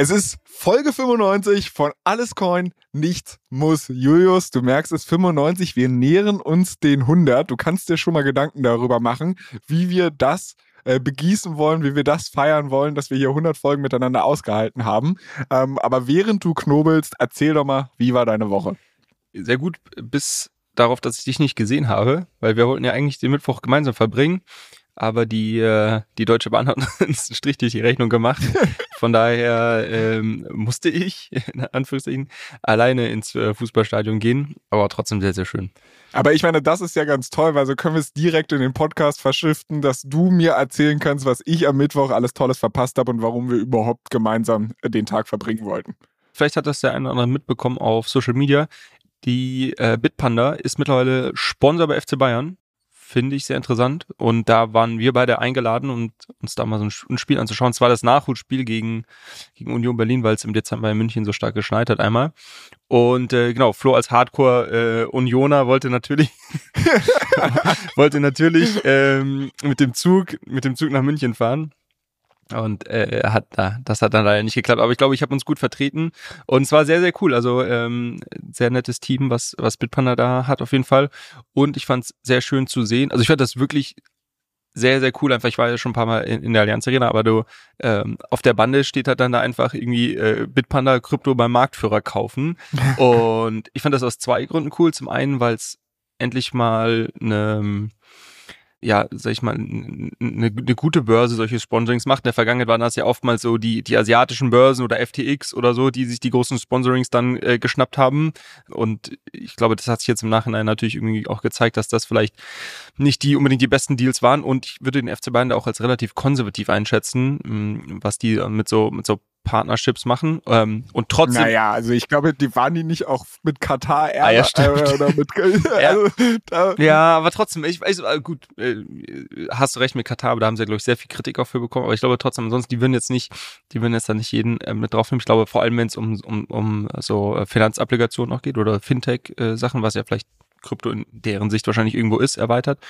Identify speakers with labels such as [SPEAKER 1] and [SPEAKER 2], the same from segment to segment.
[SPEAKER 1] Es ist Folge 95 von Alles Coin, nichts muss. Julius, du merkst es, 95, wir nähern uns den 100. Du kannst dir schon mal Gedanken darüber machen, wie wir das äh, begießen wollen, wie wir das feiern wollen, dass wir hier 100 Folgen miteinander ausgehalten haben. Ähm, aber während du knobelst, erzähl doch mal, wie war deine Woche?
[SPEAKER 2] Sehr gut, bis darauf, dass ich dich nicht gesehen habe, weil wir wollten ja eigentlich den Mittwoch gemeinsam verbringen aber die, äh, die Deutsche Bahn hat uns einen Strich durch die Rechnung gemacht. Von daher ähm, musste ich, in Anführungszeichen, alleine ins äh, Fußballstadion gehen, aber trotzdem sehr, sehr schön.
[SPEAKER 1] Aber ich meine, das ist ja ganz toll, weil so können wir es direkt in den Podcast verschriften, dass du mir erzählen kannst, was ich am Mittwoch alles Tolles verpasst habe und warum wir überhaupt gemeinsam den Tag verbringen wollten.
[SPEAKER 2] Vielleicht hat das der eine oder andere mitbekommen auf Social Media. Die äh, Bitpanda ist mittlerweile Sponsor bei FC Bayern finde ich sehr interessant. Und da waren wir beide eingeladen, um uns da mal so ein Spiel anzuschauen. Es war das Nachholspiel gegen, gegen Union Berlin, weil es im Dezember in München so stark geschneit hat einmal. Und äh, genau, Flo als Hardcore äh, Unioner wollte natürlich wollte natürlich ähm, mit dem Zug mit dem Zug nach München fahren und äh, hat da, das hat dann leider nicht geklappt. Aber ich glaube, ich habe uns gut vertreten. Und es war sehr, sehr cool. Also ähm, sehr nettes Team, was, was Bitpanda da hat auf jeden Fall. Und ich fand es sehr schön zu sehen. Also ich fand das wirklich sehr, sehr cool. Einfach, ich war ja schon ein paar Mal in, in der Allianz Arena, aber du ähm, auf der Bande steht halt dann da einfach irgendwie äh, Bitpanda Krypto beim Marktführer kaufen. Und ich fand das aus zwei Gründen cool. Zum einen, weil es endlich mal eine ja, sag ich mal, eine, eine gute Börse solche Sponsorings macht. In der Vergangenheit waren das ja oftmals so die, die asiatischen Börsen oder FTX oder so, die sich die großen Sponsorings dann äh, geschnappt haben. Und ich glaube, das hat sich jetzt im Nachhinein natürlich irgendwie auch gezeigt, dass das vielleicht nicht die unbedingt die besten Deals waren. Und ich würde den FC Bayern da auch als relativ konservativ einschätzen, was die mit so, mit so Partnerships machen ähm, und trotzdem.
[SPEAKER 1] Naja, also ich glaube, die waren die nicht auch mit Katar Air ah, ja, äh, oder mit.
[SPEAKER 2] also, ja. ja, aber trotzdem, ich weiß, äh, gut, äh, hast du recht mit Katar, aber da haben sie, glaube ich, sehr viel Kritik auch für bekommen. Aber ich glaube trotzdem, ansonsten, die würden jetzt nicht, die würden jetzt da nicht jeden äh, mit draufnehmen. Ich glaube, vor allem, wenn es um, um, um so äh, Finanzapplikationen auch geht oder Fintech-Sachen, was ja vielleicht Krypto in deren Sicht wahrscheinlich irgendwo ist, erweitert.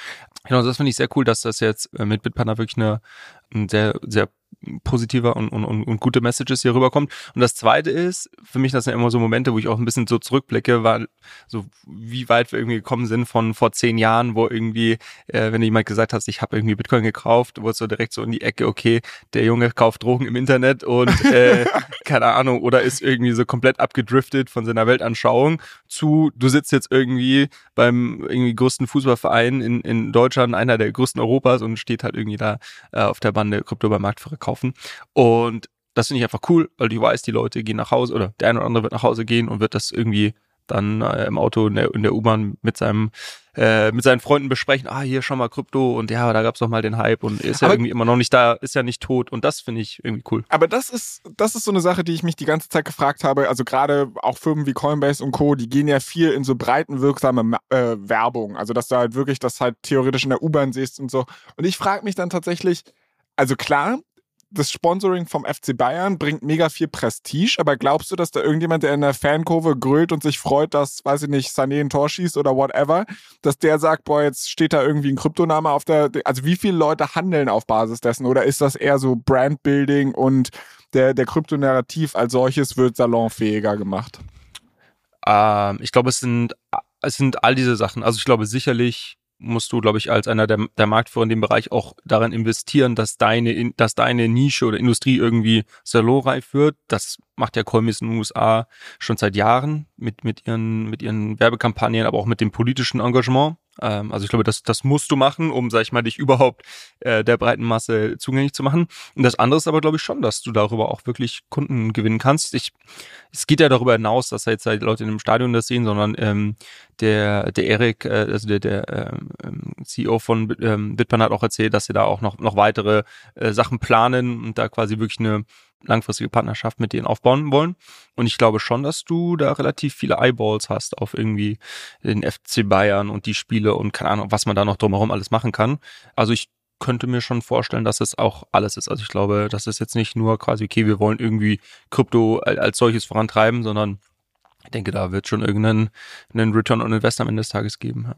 [SPEAKER 2] Genau, das finde ich sehr cool, dass das jetzt mit Bitpanda wirklich eine, ein sehr, sehr positiver und, und, und gute Messages hier rüberkommt. Und das zweite ist, für mich das sind immer so Momente, wo ich auch ein bisschen so zurückblicke, war so, wie weit wir irgendwie gekommen sind von vor zehn Jahren, wo irgendwie, äh, wenn jemand gesagt hast, ich habe irgendwie Bitcoin gekauft, wurde so direkt so in die Ecke, okay, der Junge kauft Drogen im Internet und äh, keine Ahnung, oder ist irgendwie so komplett abgedriftet von seiner Weltanschauung zu, du sitzt jetzt irgendwie beim irgendwie größten Fußballverein in, in Deutschland, einer der größten Europas und steht halt irgendwie da äh, auf der Bande Krypto beim Marktführer kaufen. Und das finde ich einfach cool, weil du weißt, die Leute gehen nach Hause oder der eine oder andere wird nach Hause gehen und wird das irgendwie dann äh, im Auto in der, der U-Bahn mit seinem äh, mit seinen Freunden besprechen, ah, hier schon mal Krypto und ja, da gab's doch mal den Hype und ist ja irgendwie immer noch nicht da, ist ja nicht tot und das finde ich irgendwie cool.
[SPEAKER 1] Aber das ist, das ist so eine Sache, die ich mich die ganze Zeit gefragt habe. Also gerade auch Firmen wie Coinbase und Co., die gehen ja viel in so breitenwirksame äh, Werbung. Also dass du halt wirklich das halt theoretisch in der U-Bahn siehst und so. Und ich frage mich dann tatsächlich, also klar, das Sponsoring vom FC Bayern bringt mega viel Prestige, aber glaubst du, dass da irgendjemand, der in der Fankurve grölt und sich freut, dass, weiß ich nicht, Sané ein Tor schießt oder whatever, dass der sagt, boah, jetzt steht da irgendwie ein Kryptoname auf der, also wie viele Leute handeln auf Basis dessen oder ist das eher so Brandbuilding und der, der Kryptonarrativ als solches wird salonfähiger gemacht?
[SPEAKER 2] Ähm, ich glaube, es sind, es sind all diese Sachen. Also ich glaube sicherlich musst du, glaube ich, als einer der, der Marktführer in dem Bereich auch daran investieren, dass deine, dass deine Nische oder Industrie irgendwie salonreif wird. Das macht ja Coinbase in den USA schon seit Jahren mit, mit ihren, mit ihren Werbekampagnen, aber auch mit dem politischen Engagement. Ähm, also ich glaube, das, das musst du machen, um, sag ich mal, dich überhaupt äh, der breiten Masse zugänglich zu machen. Und das andere ist aber, glaube ich, schon, dass du darüber auch wirklich Kunden gewinnen kannst. Ich, es geht ja darüber hinaus, dass jetzt halt Leute in einem Stadion das sehen, sondern ähm, der, der Erik, äh, also der, der ähm, ähm CEO von ähm, Bitpan hat auch erzählt, dass sie da auch noch, noch weitere äh, Sachen planen und da quasi wirklich eine langfristige Partnerschaft mit denen aufbauen wollen. Und ich glaube schon, dass du da relativ viele Eyeballs hast auf irgendwie den FC Bayern und die Spiele und keine Ahnung, was man da noch drumherum alles machen kann. Also ich könnte mir schon vorstellen, dass es auch alles ist. Also ich glaube, das ist jetzt nicht nur quasi, okay, wir wollen irgendwie Krypto als solches vorantreiben, sondern ich denke, da wird schon irgendeinen einen Return on Invest am Ende des Tages geben.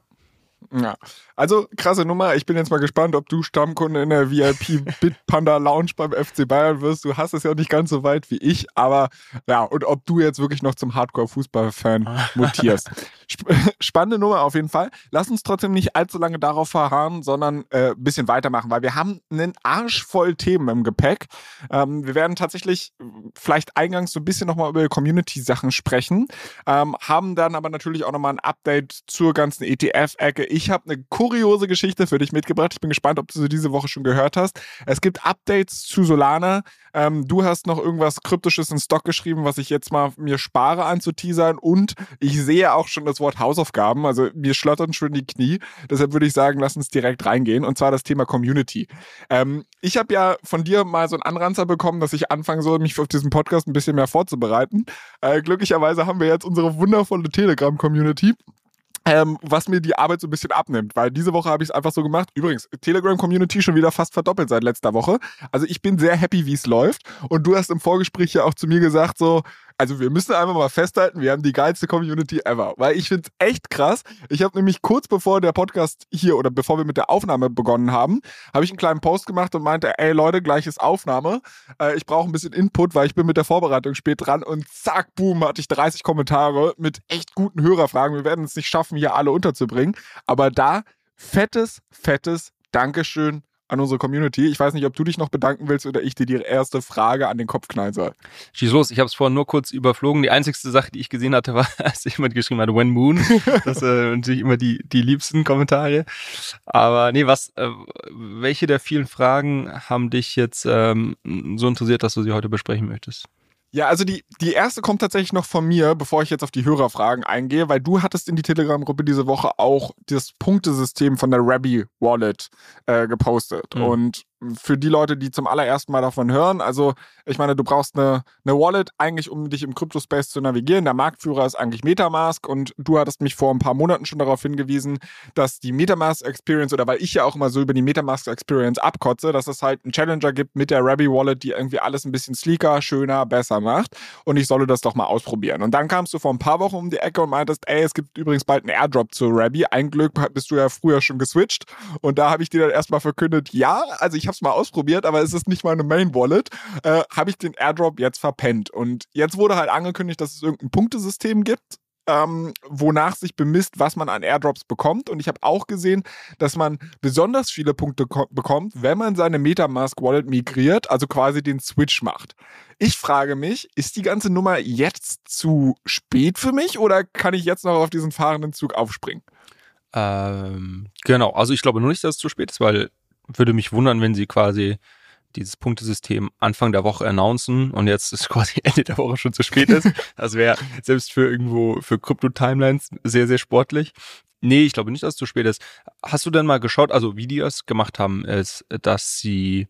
[SPEAKER 2] Ja.
[SPEAKER 1] Also krasse Nummer. Ich bin jetzt mal gespannt, ob du Stammkunde in der VIP Bitpanda Lounge beim FC Bayern wirst. Du hast es ja nicht ganz so weit wie ich, aber ja, und ob du jetzt wirklich noch zum Hardcore-Fußball-Fan mutierst. Sp spannende Nummer auf jeden Fall. Lass uns trotzdem nicht allzu lange darauf verharren, sondern ein äh, bisschen weitermachen, weil wir haben einen Arsch voll Themen im Gepäck. Ähm, wir werden tatsächlich vielleicht eingangs so ein bisschen nochmal über Community-Sachen sprechen, ähm, haben dann aber natürlich auch nochmal ein Update zur ganzen ETF-Ecke ich habe eine kuriose Geschichte für dich mitgebracht. Ich bin gespannt, ob du sie diese Woche schon gehört hast. Es gibt Updates zu Solana. Ähm, du hast noch irgendwas Kryptisches in Stock geschrieben, was ich jetzt mal mir spare anzuteasern. Und ich sehe auch schon das Wort Hausaufgaben. Also mir schlottern schon die Knie. Deshalb würde ich sagen, lass uns direkt reingehen. Und zwar das Thema Community. Ähm, ich habe ja von dir mal so einen Anranzer bekommen, dass ich anfangen soll, mich auf diesen Podcast ein bisschen mehr vorzubereiten. Äh, glücklicherweise haben wir jetzt unsere wundervolle Telegram-Community ähm, was mir die Arbeit so ein bisschen abnimmt, weil diese Woche habe ich es einfach so gemacht. Übrigens, Telegram-Community schon wieder fast verdoppelt seit letzter Woche. Also ich bin sehr happy, wie es läuft. Und du hast im Vorgespräch ja auch zu mir gesagt, so, also wir müssen einfach mal festhalten, wir haben die geilste Community ever. Weil ich finde es echt krass. Ich habe nämlich kurz bevor der Podcast hier oder bevor wir mit der Aufnahme begonnen haben, habe ich einen kleinen Post gemacht und meinte, ey Leute, gleiches Aufnahme. Äh, ich brauche ein bisschen Input, weil ich bin mit der Vorbereitung spät dran und zack, boom, hatte ich 30 Kommentare mit echt guten Hörerfragen. Wir werden es nicht schaffen, hier alle unterzubringen. Aber da fettes, fettes Dankeschön an unsere Community. Ich weiß nicht, ob du dich noch bedanken willst oder ich dir die erste Frage an den Kopf knallen soll.
[SPEAKER 2] Schieß los, ich habe es vorhin nur kurz überflogen. Die einzigste Sache, die ich gesehen hatte, war, als jemand geschrieben hat, When Moon. Das sind äh, natürlich immer die, die liebsten Kommentare. Aber nee, was, äh, welche der vielen Fragen haben dich jetzt ähm, so interessiert, dass du sie heute besprechen möchtest?
[SPEAKER 1] Ja, also die, die erste kommt tatsächlich noch von mir, bevor ich jetzt auf die Hörerfragen eingehe, weil du hattest in die Telegram-Gruppe diese Woche auch das Punktesystem von der Rabbi Wallet äh, gepostet. Mhm. Und für die Leute, die zum allerersten Mal davon hören, also ich meine, du brauchst eine, eine Wallet eigentlich, um dich im Crypto-Space zu navigieren. Der Marktführer ist eigentlich Metamask und du hattest mich vor ein paar Monaten schon darauf hingewiesen, dass die Metamask-Experience oder weil ich ja auch immer so über die Metamask-Experience abkotze, dass es halt einen Challenger gibt mit der Rabby Wallet, die irgendwie alles ein bisschen sleeker, schöner, besser macht und ich solle das doch mal ausprobieren. Und dann kamst du vor ein paar Wochen um die Ecke und meintest, ey, es gibt übrigens bald einen Airdrop zu Rabby. Ein Glück bist du ja früher schon geswitcht und da habe ich dir dann erstmal verkündet, ja, also ich habe es mal ausprobiert, aber es ist nicht meine Main Wallet, äh, habe ich den Airdrop jetzt verpennt. Und jetzt wurde halt angekündigt, dass es irgendein Punktesystem gibt, ähm, wonach sich bemisst, was man an Airdrops bekommt. Und ich habe auch gesehen, dass man besonders viele Punkte bekommt, wenn man seine Metamask Wallet migriert, also quasi den Switch macht. Ich frage mich, ist die ganze Nummer jetzt zu spät für mich oder kann ich jetzt noch auf diesen fahrenden Zug aufspringen?
[SPEAKER 2] Ähm, genau, also ich glaube nur nicht, dass es zu spät ist, weil würde mich wundern, wenn sie quasi dieses Punktesystem Anfang der Woche announcen und jetzt ist quasi Ende der Woche schon zu spät ist. Das wäre selbst für irgendwo, für Krypto-Timelines sehr, sehr sportlich. Nee, ich glaube nicht, dass es zu spät ist. Hast du denn mal geschaut, also wie die das gemacht haben, ist, dass sie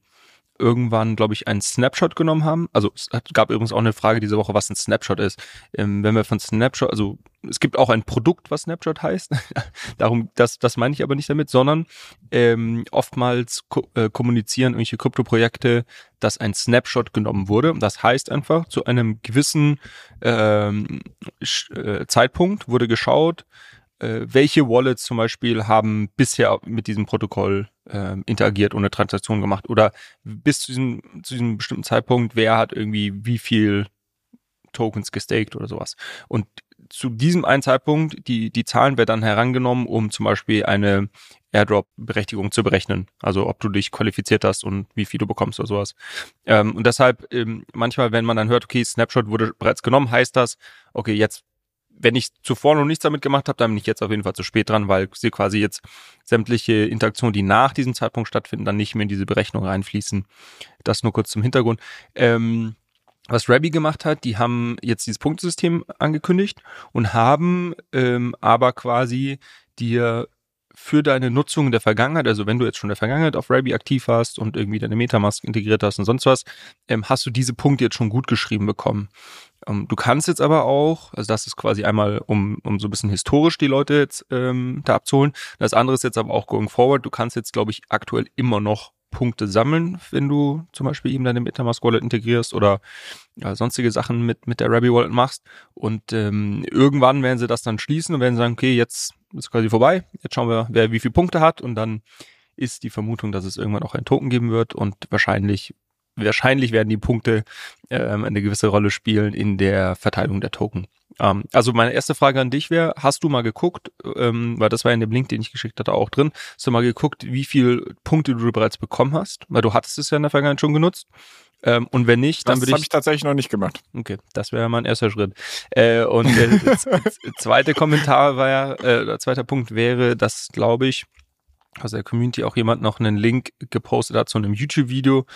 [SPEAKER 2] irgendwann, glaube ich, einen Snapshot genommen haben. Also es gab übrigens auch eine Frage diese Woche, was ein Snapshot ist. Ähm, wenn wir von Snapshot, also es gibt auch ein Produkt, was Snapshot heißt. Darum, das, das meine ich aber nicht damit, sondern ähm, oftmals ko äh, kommunizieren irgendwelche Krypto-Projekte, dass ein Snapshot genommen wurde. Das heißt einfach, zu einem gewissen ähm, äh, Zeitpunkt wurde geschaut, äh, welche Wallets zum Beispiel haben bisher mit diesem Protokoll äh, interagiert und eine Transaktion gemacht oder bis zu diesem, zu diesem bestimmten Zeitpunkt, wer hat irgendwie wie viel Tokens gestaked oder sowas. Und zu diesem einen Zeitpunkt, die, die Zahlen werden dann herangenommen, um zum Beispiel eine Airdrop-Berechtigung zu berechnen. Also ob du dich qualifiziert hast und wie viel du bekommst oder sowas. Ähm, und deshalb ähm, manchmal, wenn man dann hört, okay, Snapshot wurde bereits genommen, heißt das, okay, jetzt wenn ich zuvor noch nichts damit gemacht habe, dann bin ich jetzt auf jeden Fall zu spät dran, weil sie quasi jetzt sämtliche Interaktionen, die nach diesem Zeitpunkt stattfinden, dann nicht mehr in diese Berechnung reinfließen. Das nur kurz zum Hintergrund. Ähm, was Rabby gemacht hat, die haben jetzt dieses Punktesystem angekündigt und haben ähm, aber quasi dir für deine Nutzung in der Vergangenheit, also wenn du jetzt schon in der Vergangenheit auf Rabby aktiv warst und irgendwie deine Metamask integriert hast und sonst was, ähm, hast du diese Punkte jetzt schon gut geschrieben bekommen. Ähm, du kannst jetzt aber auch, also das ist quasi einmal, um, um so ein bisschen historisch die Leute jetzt ähm, da abzuholen. Das andere ist jetzt aber auch going forward. Du kannst jetzt, glaube ich, aktuell immer noch Punkte sammeln, wenn du zum Beispiel eben deine Metamask Wallet integrierst oder ja, sonstige Sachen mit, mit der Rabby Wallet machst. Und ähm, irgendwann werden sie das dann schließen und werden sagen, okay, jetzt ist quasi vorbei. Jetzt schauen wir, wer wie viele Punkte hat und dann ist die Vermutung, dass es irgendwann auch einen Token geben wird und wahrscheinlich wahrscheinlich werden die Punkte ähm, eine gewisse Rolle spielen in der Verteilung der Token. Ähm, also meine erste Frage an dich wäre, hast du mal geguckt, ähm, weil das war in dem Link, den ich geschickt hatte, auch drin, hast du mal geguckt, wie viele Punkte du bereits bekommen hast? Weil du hattest es ja in der Vergangenheit schon genutzt. Ähm, und wenn nicht, dann würde ich.
[SPEAKER 1] Das habe ich tatsächlich noch nicht gemacht.
[SPEAKER 2] Okay, das wäre mein erster Schritt. Äh, und der zweite Kommentar war ja, äh, der zweite Punkt wäre, dass, glaube ich, aus der Community auch jemand noch einen Link gepostet hat zu einem YouTube-Video,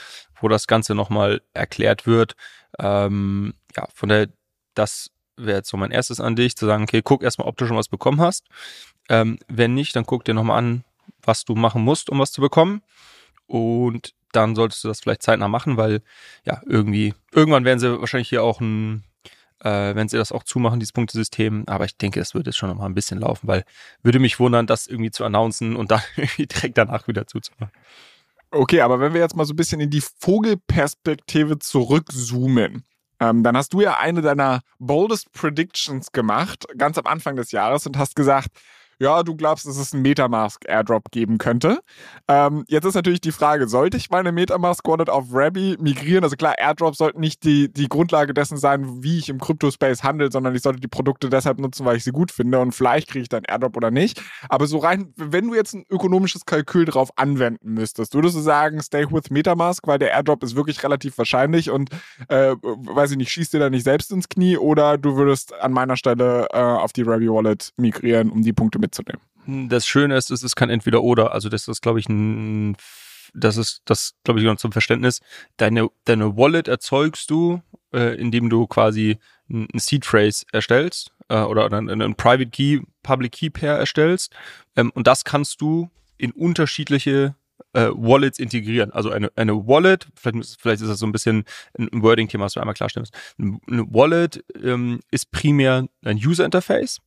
[SPEAKER 2] wo das Ganze nochmal erklärt wird. Ähm, ja, von der, das wäre jetzt so mein erstes an dich, zu sagen, okay, guck erstmal, ob du schon was bekommen hast. Ähm, wenn nicht, dann guck dir nochmal an, was du machen musst, um was zu bekommen. Und dann solltest du das vielleicht zeitnah machen, weil ja, irgendwie, irgendwann werden sie wahrscheinlich hier auch ein äh, wenn sie das auch zumachen, dieses Punktesystem. Aber ich denke, es wird jetzt schon noch mal ein bisschen laufen, weil würde mich wundern, das irgendwie zu announcen und dann irgendwie direkt danach wieder zuzumachen.
[SPEAKER 1] Okay, aber wenn wir jetzt mal so ein bisschen in die Vogelperspektive zurückzoomen, ähm, dann hast du ja eine deiner boldest Predictions gemacht, ganz am Anfang des Jahres und hast gesagt, ja, du glaubst, dass es einen Metamask Airdrop geben könnte. Ähm, jetzt ist natürlich die Frage, sollte ich meine Metamask Wallet auf Rabby migrieren? Also klar, Airdrops sollten nicht die, die Grundlage dessen sein, wie ich im Crypto-Space handle, sondern ich sollte die Produkte deshalb nutzen, weil ich sie gut finde und vielleicht kriege ich dann Airdrop oder nicht. Aber so rein, wenn du jetzt ein ökonomisches Kalkül drauf anwenden müsstest, würdest du sagen, stay with Metamask, weil der Airdrop ist wirklich relativ wahrscheinlich und, äh, weiß ich nicht, schießt dir da nicht selbst ins Knie oder du würdest an meiner Stelle äh, auf die Rabby Wallet migrieren, um die Punkte mitzunehmen.
[SPEAKER 2] Das Schöne ist, es ist kein Entweder-Oder. Also das ist, glaube ich, ein, das ist, das glaube ich, noch zum Verständnis. Deine, deine Wallet erzeugst du, äh, indem du quasi ein Seed Phrase erstellst äh, oder einen, Private Key, Public Key Pair erstellst. Ähm, und das kannst du in unterschiedliche äh, Wallets integrieren. Also eine, eine Wallet, vielleicht, vielleicht ist das so ein bisschen ein Wording-Thema, was du einmal klarstellen musst. Eine Wallet ähm, ist primär ein User-Interface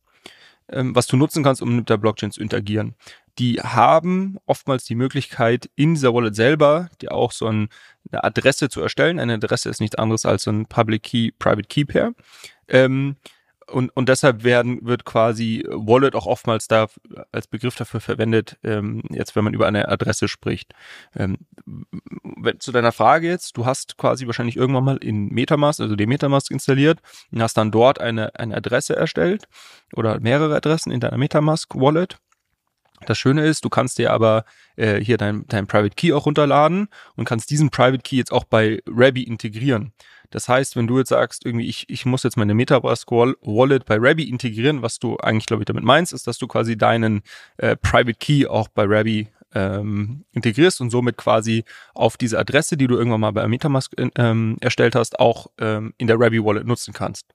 [SPEAKER 2] ähm, was du nutzen kannst, um mit der Blockchain zu interagieren. Die haben oftmals die Möglichkeit, in dieser Wallet selber dir auch so ein, eine Adresse zu erstellen. Eine Adresse ist nichts anderes als so ein Public Key, Private Key Pair. Ähm, und, und deshalb werden, wird quasi Wallet auch oftmals da als Begriff dafür verwendet, ähm, jetzt wenn man über eine Adresse spricht. Ähm, wenn, zu deiner Frage jetzt, du hast quasi wahrscheinlich irgendwann mal in Metamask, also den Metamask installiert und hast dann dort eine, eine Adresse erstellt oder mehrere Adressen in deiner Metamask Wallet. Das Schöne ist, du kannst dir aber äh, hier dein, dein Private Key auch runterladen und kannst diesen Private Key jetzt auch bei Rabby integrieren. Das heißt, wenn du jetzt sagst, irgendwie, ich, ich muss jetzt meine Metabrask Wallet bei Rabby integrieren, was du eigentlich, glaube ich, damit meinst, ist, dass du quasi deinen äh, Private Key auch bei Rabby ähm, integrierst und somit quasi auf diese Adresse, die du irgendwann mal bei Metamask ähm, erstellt hast, auch ähm, in der Rabby Wallet nutzen kannst.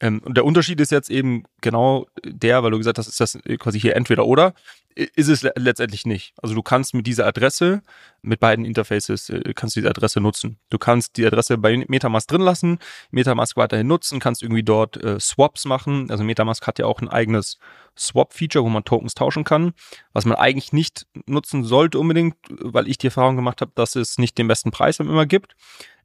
[SPEAKER 2] Ähm, und der Unterschied ist jetzt eben genau der, weil du gesagt hast, ist das quasi hier entweder oder ist es letztendlich nicht. Also du kannst mit dieser Adresse, mit beiden Interfaces, äh, kannst du diese Adresse nutzen. Du kannst die Adresse bei Metamask drin lassen, Metamask weiterhin nutzen, kannst irgendwie dort äh, Swaps machen. Also Metamask hat ja auch ein eigenes Swap-Feature, wo man Tokens tauschen kann, was man eigentlich nicht nutzen sollte unbedingt, weil ich die Erfahrung gemacht habe, dass es nicht den besten Preis immer gibt.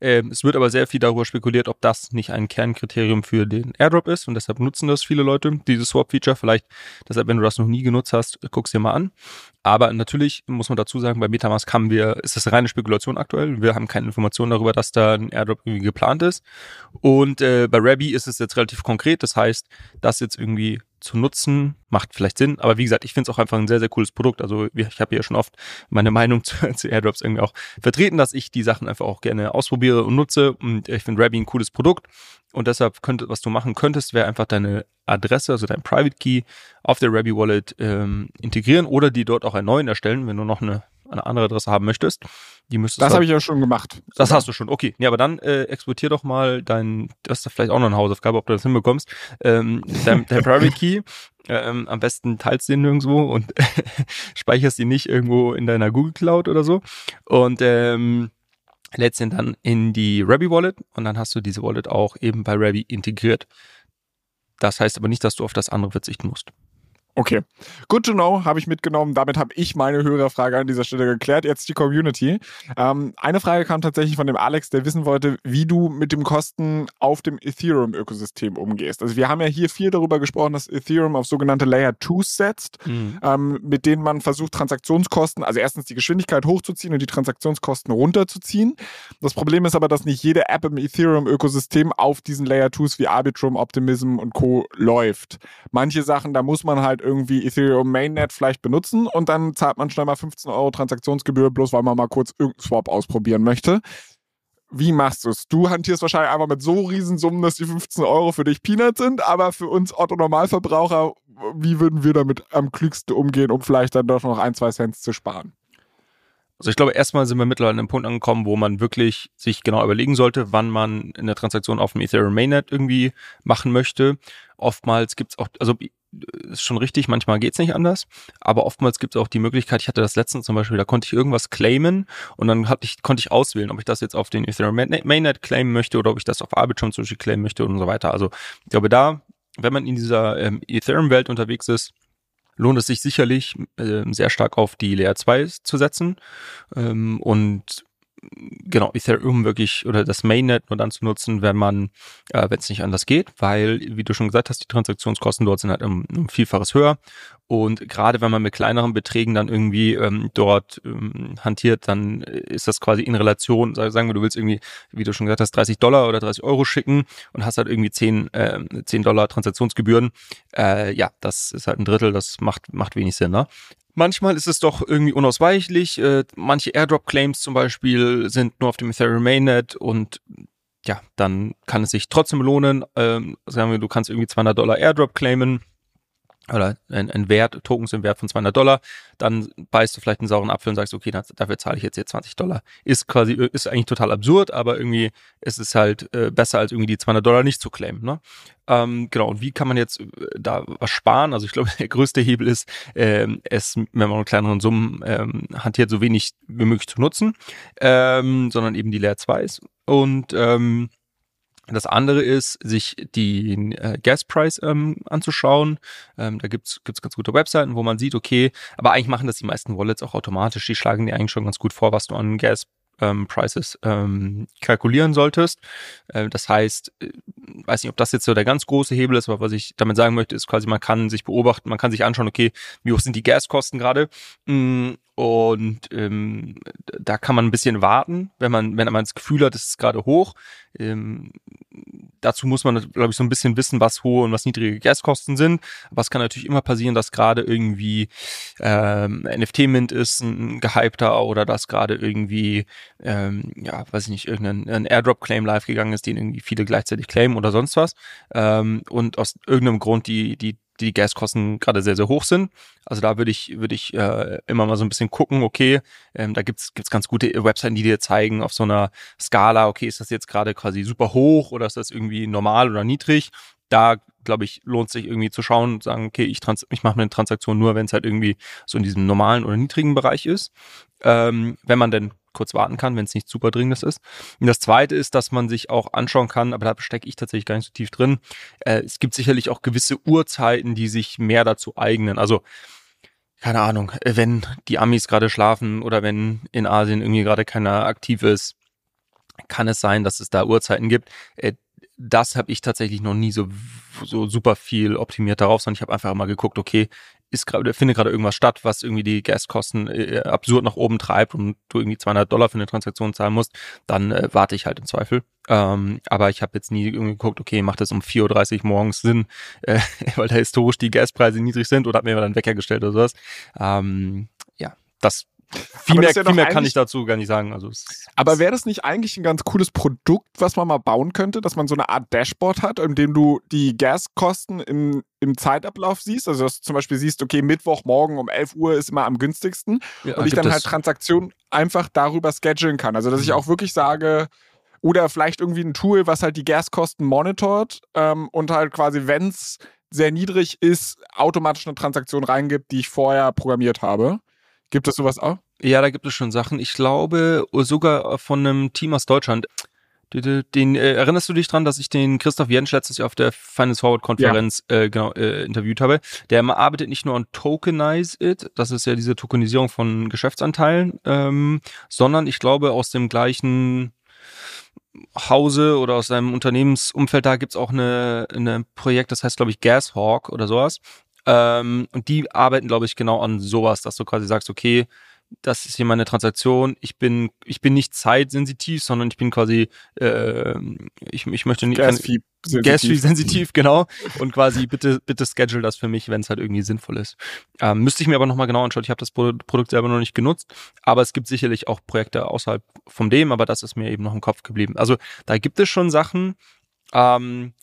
[SPEAKER 2] Ähm, es wird aber sehr viel darüber spekuliert, ob das nicht ein Kernkriterium für den Airdrop ist und deshalb nutzen das viele Leute, dieses Swap-Feature. Vielleicht, deshalb, wenn du das noch nie genutzt hast, guckst dir mal an. Aber natürlich muss man dazu sagen, bei Metamask haben wir, ist das reine Spekulation aktuell. Wir haben keine Informationen darüber, dass da ein Airdrop irgendwie geplant ist. Und äh, bei Rabby ist es jetzt relativ konkret. Das heißt, dass jetzt irgendwie zu nutzen, macht vielleicht Sinn. Aber wie gesagt, ich finde es auch einfach ein sehr, sehr cooles Produkt. Also ich habe ja schon oft meine Meinung zu, zu, Airdrops irgendwie auch vertreten, dass ich die Sachen einfach auch gerne ausprobiere und nutze. Und ich finde Rabby ein cooles Produkt. Und deshalb könnte, was du machen könntest, wäre einfach deine Adresse, also dein Private Key auf der Rabby Wallet ähm, integrieren oder die dort auch erneut erstellen, wenn du noch eine eine andere Adresse haben möchtest. Die müsstest
[SPEAKER 1] das habe ich ja schon gemacht.
[SPEAKER 2] Das sogar. hast du schon, okay. Ja, aber dann äh, exportier doch mal dein, das ist vielleicht auch noch eine Hausaufgabe, ob du das hinbekommst, ähm, dein, dein Private Key. Ähm, am besten teilst du den nirgendwo und speicherst ihn nicht irgendwo in deiner Google Cloud oder so. Und ähm, lädst ihn dann in die Rabby Wallet und dann hast du diese Wallet auch eben bei Rabby integriert. Das heißt aber nicht, dass du auf das andere verzichten musst.
[SPEAKER 1] Okay, good to know, habe ich mitgenommen. Damit habe ich meine Hörerfrage an dieser Stelle geklärt. Jetzt die Community. Ähm, eine Frage kam tatsächlich von dem Alex, der wissen wollte, wie du mit dem Kosten auf dem Ethereum-Ökosystem umgehst. Also wir haben ja hier viel darüber gesprochen, dass Ethereum auf sogenannte Layer 2s setzt, mhm. ähm, mit denen man versucht, Transaktionskosten, also erstens die Geschwindigkeit hochzuziehen und die Transaktionskosten runterzuziehen. Das Problem ist aber, dass nicht jede App im Ethereum-Ökosystem auf diesen Layer 2s wie Arbitrum, Optimism und Co. läuft. Manche Sachen, da muss man halt irgendwie Ethereum Mainnet vielleicht benutzen und dann zahlt man schnell mal 15 Euro Transaktionsgebühr, bloß weil man mal kurz irgendeinen Swap ausprobieren möchte. Wie machst du es? Du hantierst wahrscheinlich einfach mit so Riesensummen, dass die 15 Euro für dich Peanuts sind, aber für uns Otto-Normalverbraucher, wie würden wir damit am klügsten umgehen, um vielleicht dann doch noch ein, zwei Cent zu sparen?
[SPEAKER 2] Also ich glaube, erstmal sind wir mittlerweile an einem Punkt angekommen, wo man wirklich sich genau überlegen sollte, wann man eine Transaktion auf dem Ethereum Mainnet irgendwie machen möchte. Oftmals gibt es auch, also ist schon richtig, manchmal geht's nicht anders, aber oftmals gibt es auch die Möglichkeit, ich hatte das letztens zum Beispiel, da konnte ich irgendwas claimen und dann hatte ich, konnte ich auswählen, ob ich das jetzt auf den Ethereum Mainnet claimen möchte oder ob ich das auf Arbitrum zum Beispiel claimen möchte und so weiter. Also ich glaube da, wenn man in dieser ähm, Ethereum-Welt unterwegs ist, lohnt es sich sicherlich äh, sehr stark auf die Layer 2 zu setzen ähm, und genau, Ethereum wirklich oder das Mainnet nur dann zu nutzen, wenn man, äh, wenn es nicht anders geht, weil, wie du schon gesagt hast, die Transaktionskosten dort sind halt um, um Vielfaches höher. Und gerade wenn man mit kleineren Beträgen dann irgendwie ähm, dort ähm, hantiert, dann ist das quasi in Relation, sagen wir, du willst irgendwie, wie du schon gesagt hast, 30 Dollar oder 30 Euro schicken und hast halt irgendwie 10, äh, 10 Dollar Transaktionsgebühren. Äh, ja, das ist halt ein Drittel, das macht, macht wenig Sinn. Ne? Manchmal ist es doch irgendwie unausweichlich. Äh, manche Airdrop-Claims zum Beispiel sind nur auf dem Ethereum Mainnet und ja, dann kann es sich trotzdem lohnen. Ähm, sagen wir, du kannst irgendwie 200 Dollar Airdrop claimen oder ein, ein Wert, Tokens im Wert von 200 Dollar, dann beißt du vielleicht einen sauren Apfel und sagst, okay, dafür zahle ich jetzt hier 20 Dollar. Ist quasi, ist eigentlich total absurd, aber irgendwie ist es halt äh, besser, als irgendwie die 200 Dollar nicht zu claimen. Ne? Ähm, genau, und wie kann man jetzt äh, da was sparen? Also ich glaube, der größte Hebel ist, ähm, es, wenn man kleineren Summen ähm, hantiert, so wenig wie möglich zu nutzen, ähm, sondern eben die Layer 2s. Und ähm, das andere ist, sich den äh, Gaspreis ähm, anzuschauen. Ähm, da gibt's gibt's ganz gute Webseiten, wo man sieht, okay, aber eigentlich machen das die meisten Wallets auch automatisch. Die schlagen dir eigentlich schon ganz gut vor, was du an Gas ähm, Prices ähm, kalkulieren solltest. Äh, das heißt, äh, weiß nicht, ob das jetzt so der ganz große Hebel ist, aber was ich damit sagen möchte, ist quasi, man kann sich beobachten, man kann sich anschauen, okay, wie hoch sind die Gaskosten gerade mm, und ähm, da kann man ein bisschen warten, wenn man, wenn man das Gefühl hat, es ist gerade hoch. Ähm, dazu muss man, glaube ich, so ein bisschen wissen, was hohe und was niedrige Gaskosten sind. Aber es kann natürlich immer passieren, dass gerade irgendwie ähm, NFT-Mint ist ein gehypter oder dass gerade irgendwie, ähm, ja, weiß ich nicht, irgendein Airdrop-Claim live gegangen ist, den irgendwie viele gleichzeitig claimen oder sonst was. Ähm, und aus irgendeinem Grund die, die die Gaskosten gerade sehr, sehr hoch sind. Also da würde ich, würde ich äh, immer mal so ein bisschen gucken, okay, ähm, da gibt's gibt's ganz gute Webseiten, die dir zeigen auf so einer Skala, okay, ist das jetzt gerade quasi super hoch oder ist das irgendwie normal oder niedrig? Da, glaube ich, lohnt sich irgendwie zu schauen und sagen, okay, ich, ich mache eine Transaktion nur, wenn es halt irgendwie so in diesem normalen oder niedrigen Bereich ist. Ähm, wenn man denn kurz warten kann, wenn es nicht super dringendes ist. Und das zweite ist, dass man sich auch anschauen kann, aber da stecke ich tatsächlich gar nicht so tief drin. Äh, es gibt sicherlich auch gewisse Uhrzeiten, die sich mehr dazu eignen. Also keine Ahnung, wenn die Amis gerade schlafen oder wenn in Asien irgendwie gerade keiner aktiv ist, kann es sein, dass es da Uhrzeiten gibt. Äh, das habe ich tatsächlich noch nie so, so super viel optimiert darauf, sondern ich habe einfach mal geguckt, okay, ist gerade, findet gerade irgendwas statt, was irgendwie die Gaskosten äh, absurd nach oben treibt und du irgendwie 200 Dollar für eine Transaktion zahlen musst, dann äh, warte ich halt im Zweifel. Ähm, aber ich habe jetzt nie irgendwie geguckt, okay, macht das um 4.30 Uhr morgens Sinn, äh, weil da historisch die Gaspreise niedrig sind oder hat mir dann Wecker gestellt oder sowas. Ähm, ja, das viel mehr, ja viel mehr kann ich dazu gar nicht sagen. Also
[SPEAKER 1] aber wäre das nicht eigentlich ein ganz cooles Produkt, was man mal bauen könnte, dass man so eine Art Dashboard hat, in dem du die Gaskosten im, im Zeitablauf siehst? Also dass du zum Beispiel siehst, okay, Mittwochmorgen um 11 Uhr ist immer am günstigsten ja, und ich dann halt Transaktionen einfach darüber schedulen kann. Also dass ich mhm. auch wirklich sage, oder vielleicht irgendwie ein Tool, was halt die Gaskosten monitort ähm, und halt quasi, wenn es sehr niedrig ist, automatisch eine Transaktion reingibt, die ich vorher programmiert habe. Gibt es sowas auch?
[SPEAKER 2] Ja, da gibt es schon Sachen. Ich glaube sogar von einem Team aus Deutschland. Den, äh, erinnerst du dich dran, dass ich den Christoph Jentsch letztes Jahr auf der Finance Forward Konferenz ja. äh, genau äh, interviewt habe? Der arbeitet nicht nur an Tokenize It, das ist ja diese Tokenisierung von Geschäftsanteilen, ähm, sondern ich glaube aus dem gleichen Hause oder aus seinem Unternehmensumfeld da gibt's auch eine, eine Projekt, das heißt glaube ich Gashawk oder sowas. Ähm, und die arbeiten, glaube ich, genau an sowas, dass du quasi sagst, okay, das ist hier meine Transaktion. Ich bin, ich bin nicht zeitsensitiv, sondern ich bin quasi, äh, ich, ich möchte nicht
[SPEAKER 1] Gas-Fee
[SPEAKER 2] sensitiv. sensitiv, genau. Und quasi bitte, bitte schedule das für mich, wenn es halt irgendwie sinnvoll ist. Ähm, müsste ich mir aber nochmal genau anschauen. Ich habe das Produkt selber noch nicht genutzt, aber es gibt sicherlich auch Projekte außerhalb von dem, aber das ist mir eben noch im Kopf geblieben. Also da gibt es schon Sachen. Ähm,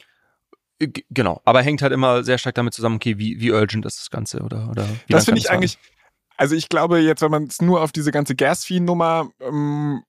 [SPEAKER 2] Genau, aber hängt halt immer sehr stark damit zusammen, okay, wie, wie urgent ist das Ganze oder, oder wie
[SPEAKER 1] Das finde ich eigentlich, also ich glaube jetzt, wenn man es nur auf diese ganze Gas-Fee-Nummer ähm,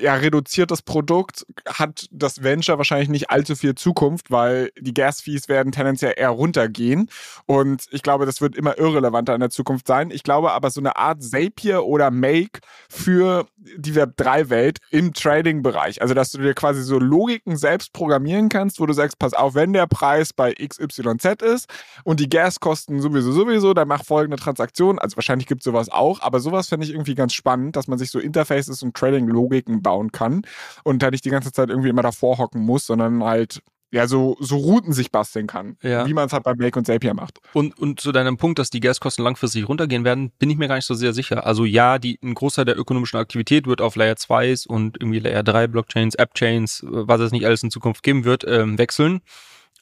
[SPEAKER 1] ja, reduziert Produkt, hat das Venture wahrscheinlich nicht allzu viel Zukunft, weil die Gas-Fees werden tendenziell eher runtergehen. Und ich glaube, das wird immer irrelevanter in der Zukunft sein. Ich glaube aber, so eine Art Zapier oder Make für die Web3-Welt im Trading-Bereich. Also, dass du dir quasi so Logiken selbst programmieren kannst, wo du sagst, pass auf, wenn der Preis bei XYZ ist und die Gaskosten sowieso, sowieso, dann mach folgende Transaktion. Also, wahrscheinlich gibt es sowas auch, aber sowas fände ich irgendwie ganz spannend, dass man sich so Interfaces und Trading-Logiken bauen kann und da nicht die ganze Zeit irgendwie immer davor hocken muss, sondern halt ja, so, so Routen sich basteln kann, ja. wie man es halt bei Make und Zapier macht.
[SPEAKER 2] Und, und zu deinem Punkt, dass die Gaskosten langfristig runtergehen werden, bin ich mir gar nicht so sehr sicher. Also ja, die, ein Großteil der ökonomischen Aktivität wird auf Layer 2s und irgendwie Layer 3 Blockchains, App-Chains, was es nicht alles in Zukunft geben wird, ähm, wechseln.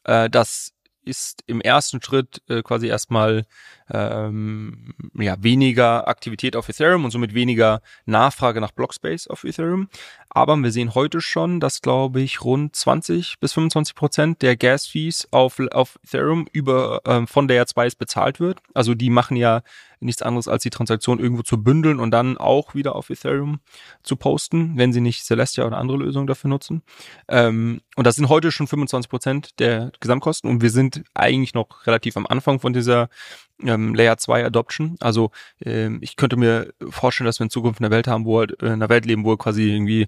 [SPEAKER 2] Äh, das ist im ersten Schritt äh, quasi erstmal ähm, ja, weniger Aktivität auf Ethereum und somit weniger Nachfrage nach Blockspace auf Ethereum. Aber wir sehen heute schon, dass, glaube ich, rund 20 bis 25 Prozent der Gas-Fees auf, auf Ethereum über ähm, von Layer 2 bezahlt wird. Also die machen ja nichts anderes, als die Transaktion irgendwo zu bündeln und dann auch wieder auf Ethereum zu posten, wenn sie nicht Celestia oder andere Lösungen dafür nutzen. Ähm, und das sind heute schon 25 Prozent der Gesamtkosten und wir sind eigentlich noch relativ am Anfang von dieser ähm, Layer 2 Adoption. Also ähm, ich könnte mir vorstellen, dass wir in Zukunft eine Welt haben, wo halt, äh, in einer Welt leben, wo quasi irgendwie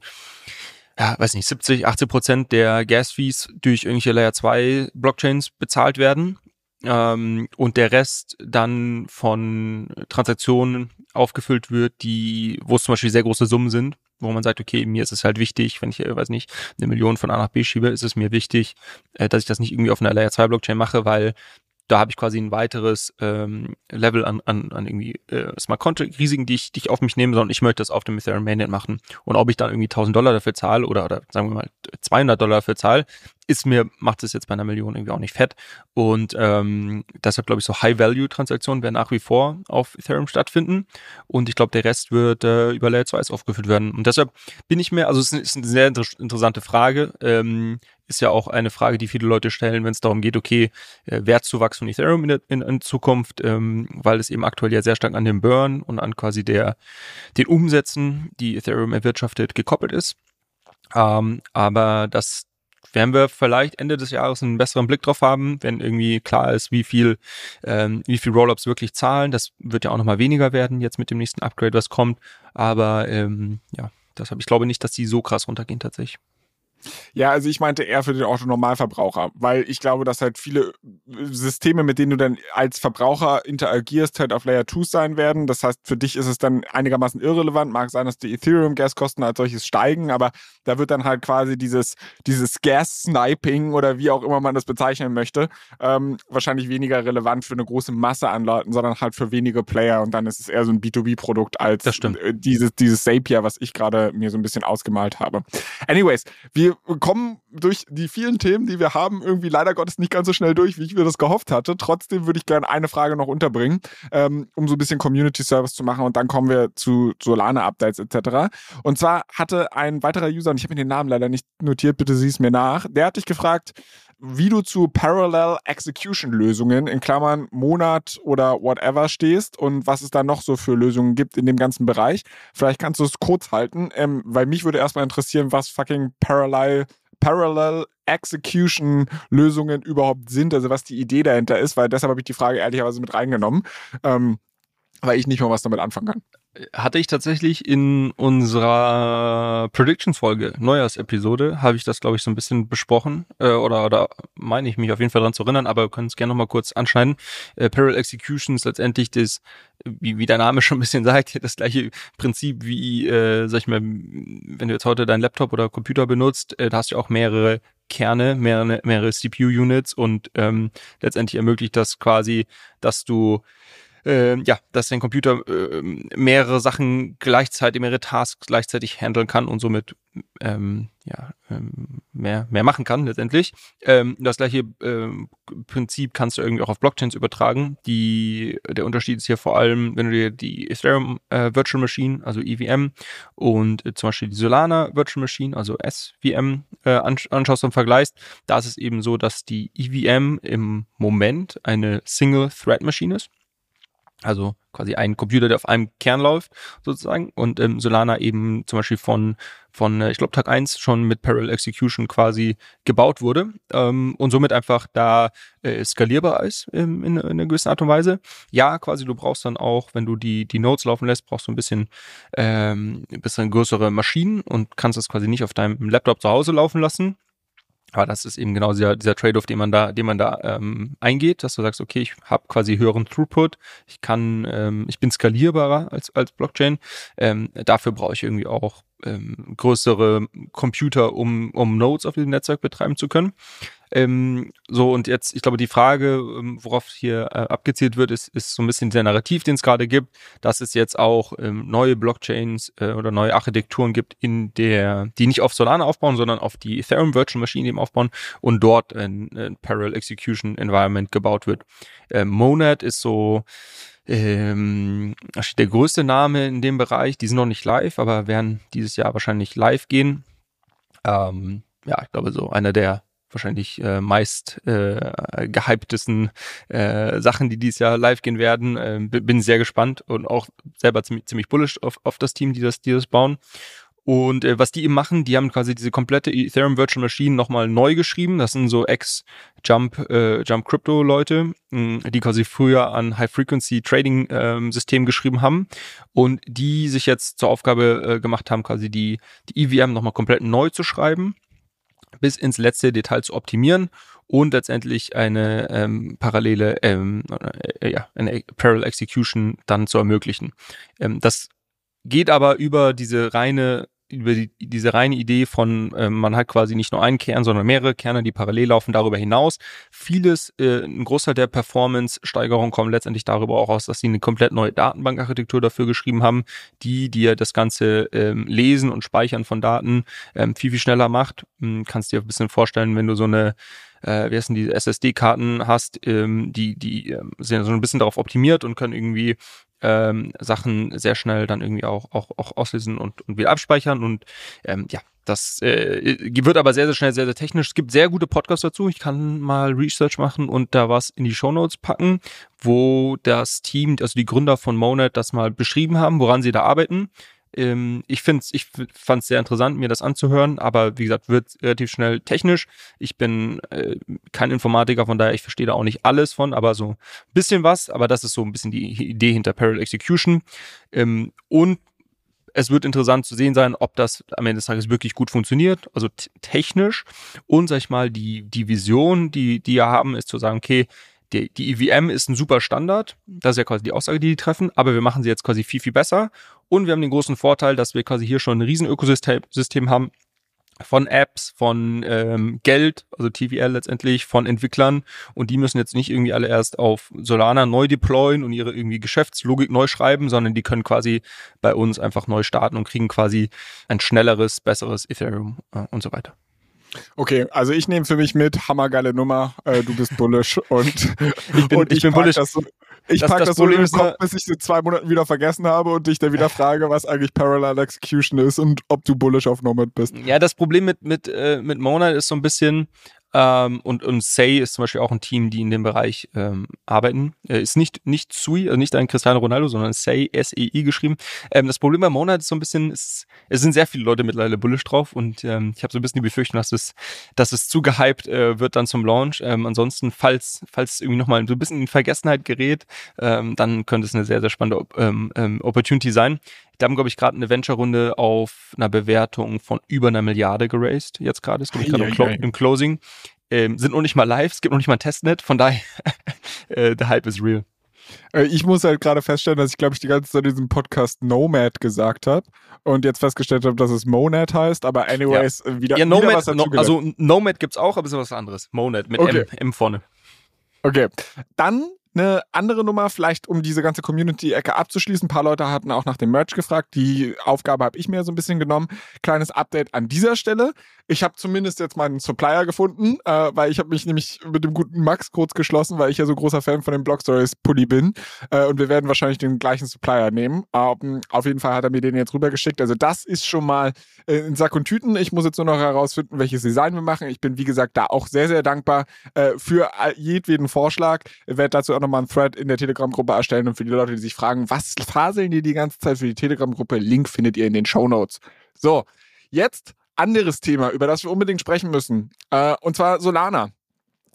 [SPEAKER 2] ja, weiß nicht, 70, 80 Prozent der Gas-Fees durch irgendwelche Layer 2 Blockchains bezahlt werden ähm, und der Rest dann von Transaktionen aufgefüllt wird, die, wo es zum Beispiel sehr große Summen sind, wo man sagt, okay, mir ist es halt wichtig, wenn ich, äh, weiß nicht, eine Million von A nach B schiebe, ist es mir wichtig, äh, dass ich das nicht irgendwie auf einer Layer 2 Blockchain mache, weil da habe ich quasi ein weiteres ähm, Level an, an, an irgendwie äh, Smart Contract Risiken, die ich, die ich auf mich nehme, sondern ich möchte das auf dem Ethereum Mainnet machen. Und ob ich dann irgendwie 1000 Dollar dafür zahle oder, oder sagen wir mal 200 Dollar dafür zahle, ist mir, macht es jetzt bei einer Million irgendwie auch nicht fett. Und ähm, deshalb glaube ich, so High-Value-Transaktionen werden nach wie vor auf Ethereum stattfinden. Und ich glaube, der Rest wird äh, über Layer 2 aufgeführt werden. Und deshalb bin ich mir, also es ist eine sehr inter interessante Frage. Ähm, ist ja auch eine Frage, die viele Leute stellen, wenn es darum geht, okay, äh, Wertzuwachs von Ethereum in, in, in Zukunft, ähm, weil es eben aktuell ja sehr stark an dem Burn und an quasi der den Umsätzen, die Ethereum erwirtschaftet, gekoppelt ist. Ähm, aber das werden wir vielleicht Ende des Jahres einen besseren Blick drauf haben, wenn irgendwie klar ist, wie viel, ähm, wie viel Rollups wirklich zahlen. Das wird ja auch nochmal weniger werden jetzt mit dem nächsten Upgrade, was kommt. Aber ähm, ja, deshalb, ich glaube nicht, dass die so krass runtergehen tatsächlich.
[SPEAKER 1] Ja, also ich meinte eher für den Autonormalverbraucher, weil ich glaube, dass halt viele Systeme, mit denen du dann als Verbraucher interagierst, halt auf Layer 2 sein werden. Das heißt, für dich ist es dann einigermaßen irrelevant. Mag sein, dass die Ethereum-Gaskosten als solches steigen, aber da wird dann halt quasi dieses, dieses Gas-Sniping oder wie auch immer man das bezeichnen möchte, ähm, wahrscheinlich weniger relevant für eine große Masse an Leuten, sondern halt für wenige Player und dann ist es eher so ein B2B-Produkt als äh, dieses, dieses Zapier, was ich gerade mir so ein bisschen ausgemalt habe. Anyways, wir kommen durch die vielen Themen, die wir haben, irgendwie leider Gottes nicht ganz so schnell durch, wie ich mir das gehofft hatte. Trotzdem würde ich gerne eine Frage noch unterbringen, ähm, um so ein bisschen Community Service zu machen und dann kommen wir zu Solana-Updates etc. Und zwar hatte ein weiterer User, und ich habe mir den Namen leider nicht notiert, bitte sieh es mir nach, der hat dich gefragt, wie du zu Parallel Execution Lösungen in Klammern Monat oder whatever stehst und was es da noch so für Lösungen gibt in dem ganzen Bereich. Vielleicht kannst du es kurz halten, ähm, weil mich würde erstmal interessieren, was fucking Parallel Parallel Execution Lösungen überhaupt sind, also was die Idee dahinter ist, weil deshalb habe ich die Frage ehrlicherweise mit reingenommen, ähm, weil ich nicht mal was damit anfangen kann
[SPEAKER 2] hatte ich tatsächlich in unserer Predictions-Folge, Neujahrsepisode, habe ich das, glaube ich, so ein bisschen besprochen. Äh, oder, oder meine ich mich auf jeden Fall daran zu erinnern, aber wir können es gerne nochmal kurz anschneiden. Äh, Parallel Execution ist letztendlich das, wie, wie der Name schon ein bisschen sagt, das gleiche Prinzip wie, äh, sag ich mal, wenn du jetzt heute deinen Laptop oder Computer benutzt, äh, da hast du auch mehrere Kerne, mehrere, mehrere CPU-Units und ähm, letztendlich ermöglicht das quasi, dass du äh, ja, dass dein Computer äh, mehrere Sachen gleichzeitig, mehrere Tasks gleichzeitig handeln kann und somit ähm, ja, ähm, mehr, mehr machen kann letztendlich. Ähm, das gleiche ähm, Prinzip kannst du irgendwie auch auf Blockchains übertragen. Die, der Unterschied ist hier vor allem, wenn du dir die Ethereum äh, Virtual Machine, also EVM, und äh, zum Beispiel die Solana Virtual Machine, also SVM, äh, anschaust und vergleichst, da ist es eben so, dass die EVM im Moment eine Single-Thread-Maschine ist also quasi ein Computer, der auf einem Kern läuft, sozusagen. Und ähm, Solana eben zum Beispiel von, von äh, ich glaube, Tag eins schon mit Parallel Execution quasi gebaut wurde ähm, und somit einfach da äh, skalierbar ist ähm, in, in einer gewissen Art und Weise. Ja, quasi du brauchst dann auch, wenn du die, die Nodes laufen lässt, brauchst du ein bisschen, ähm, ein bisschen größere Maschinen und kannst das quasi nicht auf deinem Laptop zu Hause laufen lassen. Aber das ist eben genau dieser, dieser Trade-off, den man da, den man da ähm, eingeht, dass du sagst, okay, ich habe quasi höheren Throughput, ich kann, ähm, ich bin skalierbarer als als Blockchain. Ähm, dafür brauche ich irgendwie auch ähm, größere Computer, um um Nodes auf diesem Netzwerk betreiben zu können. Ähm, so, und jetzt, ich glaube, die Frage, ähm, worauf hier äh, abgezielt wird, ist, ist so ein bisschen der Narrativ, den es gerade gibt, dass es jetzt auch ähm, neue Blockchains äh, oder neue Architekturen gibt, in der, die nicht auf Solana aufbauen, sondern auf die Ethereum Virtual Machine eben aufbauen und dort ein, ein Parallel Execution Environment gebaut wird. Ähm, Monad ist so, ähm, der größte Name in dem Bereich. Die sind noch nicht live, aber werden dieses Jahr wahrscheinlich live gehen. Ähm, ja, ich glaube, so einer der wahrscheinlich äh, meist äh, gehyptesten äh, Sachen, die dieses Jahr live gehen werden. Äh, bin sehr gespannt und auch selber ziemlich, ziemlich bullish auf, auf das Team, die das, die das bauen. Und äh, was die eben machen, die haben quasi diese komplette Ethereum Virtual Machine nochmal neu geschrieben. Das sind so Ex-Jump äh, Jump Crypto Leute, mh, die quasi früher an High Frequency Trading ähm, System geschrieben haben und die sich jetzt zur Aufgabe äh, gemacht haben, quasi die die EVM nochmal komplett neu zu schreiben bis ins letzte Detail zu optimieren und letztendlich eine ähm, parallele, ähm, äh, ja, eine Parallel Execution dann zu ermöglichen. Ähm, das geht aber über diese reine über die, diese reine Idee von, äh, man hat quasi nicht nur einen Kern, sondern mehrere Kerne, die parallel laufen, darüber hinaus. Vieles, äh, ein Großteil der Performance-Steigerung kommt letztendlich darüber auch aus, dass sie eine komplett neue Datenbankarchitektur dafür geschrieben haben, die dir das ganze ähm, Lesen und Speichern von Daten ähm, viel, viel schneller macht. Hm, kannst dir ein bisschen vorstellen, wenn du so eine äh, wie heißen die SSD-Karten hast, ähm, die, die ähm, sind so ein bisschen darauf optimiert und können irgendwie ähm, Sachen sehr schnell dann irgendwie auch, auch, auch auslesen und, und wieder abspeichern. Und ähm, ja, das äh, wird aber sehr, sehr schnell, sehr, sehr technisch. Es gibt sehr gute Podcasts dazu. Ich kann mal Research machen und da was in die Shownotes packen, wo das Team, also die Gründer von Monad, das mal beschrieben haben, woran sie da arbeiten. Ähm, ich finde ich fand es sehr interessant, mir das anzuhören, aber wie gesagt, wird relativ schnell technisch. Ich bin äh, kein Informatiker, von daher ich verstehe da auch nicht alles von, aber so ein bisschen was. Aber das ist so ein bisschen die Idee hinter Parallel Execution. Ähm, und es wird interessant zu sehen sein, ob das am Ende des Tages wirklich gut funktioniert, also technisch. Und sag ich mal, die, die Vision, die, die wir haben, ist zu sagen, okay, die, die EVM ist ein super Standard. Das ist ja quasi die Aussage, die die treffen. Aber wir machen sie jetzt quasi viel, viel besser. Und wir haben den großen Vorteil, dass wir quasi hier schon ein riesen Ökosystem haben, von Apps, von ähm, Geld, also TVL letztendlich, von Entwicklern und die müssen jetzt nicht irgendwie alle erst auf Solana neu deployen und ihre irgendwie Geschäftslogik neu schreiben, sondern die können quasi bei uns einfach neu starten und kriegen quasi ein schnelleres, besseres Ethereum äh, und so weiter.
[SPEAKER 1] Okay, also ich nehme für mich mit, hammergeile Nummer, äh, du bist bullish und
[SPEAKER 2] ich bin, und ich, ich bin bullish.
[SPEAKER 1] Das so, ich das, packe das, das so in den Kopf, bis ich sie zwei Monaten wieder vergessen habe und dich dann wieder frage, was eigentlich Parallel Execution ist und ob du bullish auf Nomad bist.
[SPEAKER 2] Ja, das Problem mit, mit, äh, mit Monad ist so ein bisschen, ähm, und, und Say ist zum Beispiel auch ein Team, die in dem Bereich ähm, arbeiten. Äh, ist nicht, nicht Sui, also nicht ein Cristiano Ronaldo, sondern Say, S-E-I geschrieben. Ähm, das Problem bei Monat ist so ein bisschen, es, es sind sehr viele Leute mittlerweile bullish drauf und ähm, ich habe so ein bisschen die Befürchtung, dass es, dass es zu gehypt äh, wird dann zum Launch. Ähm, ansonsten, falls, falls irgendwie nochmal so ein bisschen in Vergessenheit gerät, ähm, dann könnte es eine sehr, sehr spannende ähm, ähm, Opportunity sein. Die haben, glaube ich, gerade eine Venture-Runde auf einer Bewertung von über einer Milliarde geraced. Jetzt gerade ist, glaube ich, gerade im, Clo im, Closing. Ähm, sind noch nicht mal live, es gibt noch nicht mal ein Testnet, von daher, äh, der Hype ist real.
[SPEAKER 1] Äh, ich muss halt gerade feststellen, dass ich, glaube ich, die ganze Zeit in diesem Podcast Nomad gesagt habe und jetzt festgestellt habe, dass es Monad heißt, aber anyways,
[SPEAKER 2] ja.
[SPEAKER 1] Wieder,
[SPEAKER 2] ja, Nomad,
[SPEAKER 1] wieder was
[SPEAKER 2] dazu no, Also Nomad gibt es auch, aber es ist was anderes. Monad mit okay. M, M vorne.
[SPEAKER 1] Okay, dann eine andere Nummer, vielleicht um diese ganze Community-Ecke abzuschließen. Ein paar Leute hatten auch nach dem Merch gefragt. Die Aufgabe habe ich mir so ein bisschen genommen. Kleines Update an dieser Stelle. Ich habe zumindest jetzt meinen Supplier gefunden, äh, weil ich habe mich nämlich mit dem guten Max kurz geschlossen, weil ich ja so großer Fan von dem Blog Stories Pulli bin. Äh, und wir werden wahrscheinlich den gleichen Supplier nehmen. Ähm, auf jeden Fall hat er mir den jetzt rübergeschickt. Also das ist schon mal äh, in Sack und Tüten. Ich muss jetzt nur noch herausfinden, welches Design wir machen. Ich bin, wie gesagt, da auch sehr, sehr dankbar äh, für jedweden Vorschlag. Ich werde dazu auch nochmal einen Thread in der Telegram-Gruppe erstellen und für die Leute, die sich fragen, was faseln die die ganze Zeit für die Telegram-Gruppe, Link findet ihr in den Show Notes. So, jetzt anderes Thema, über das wir unbedingt sprechen müssen. Äh, und zwar Solana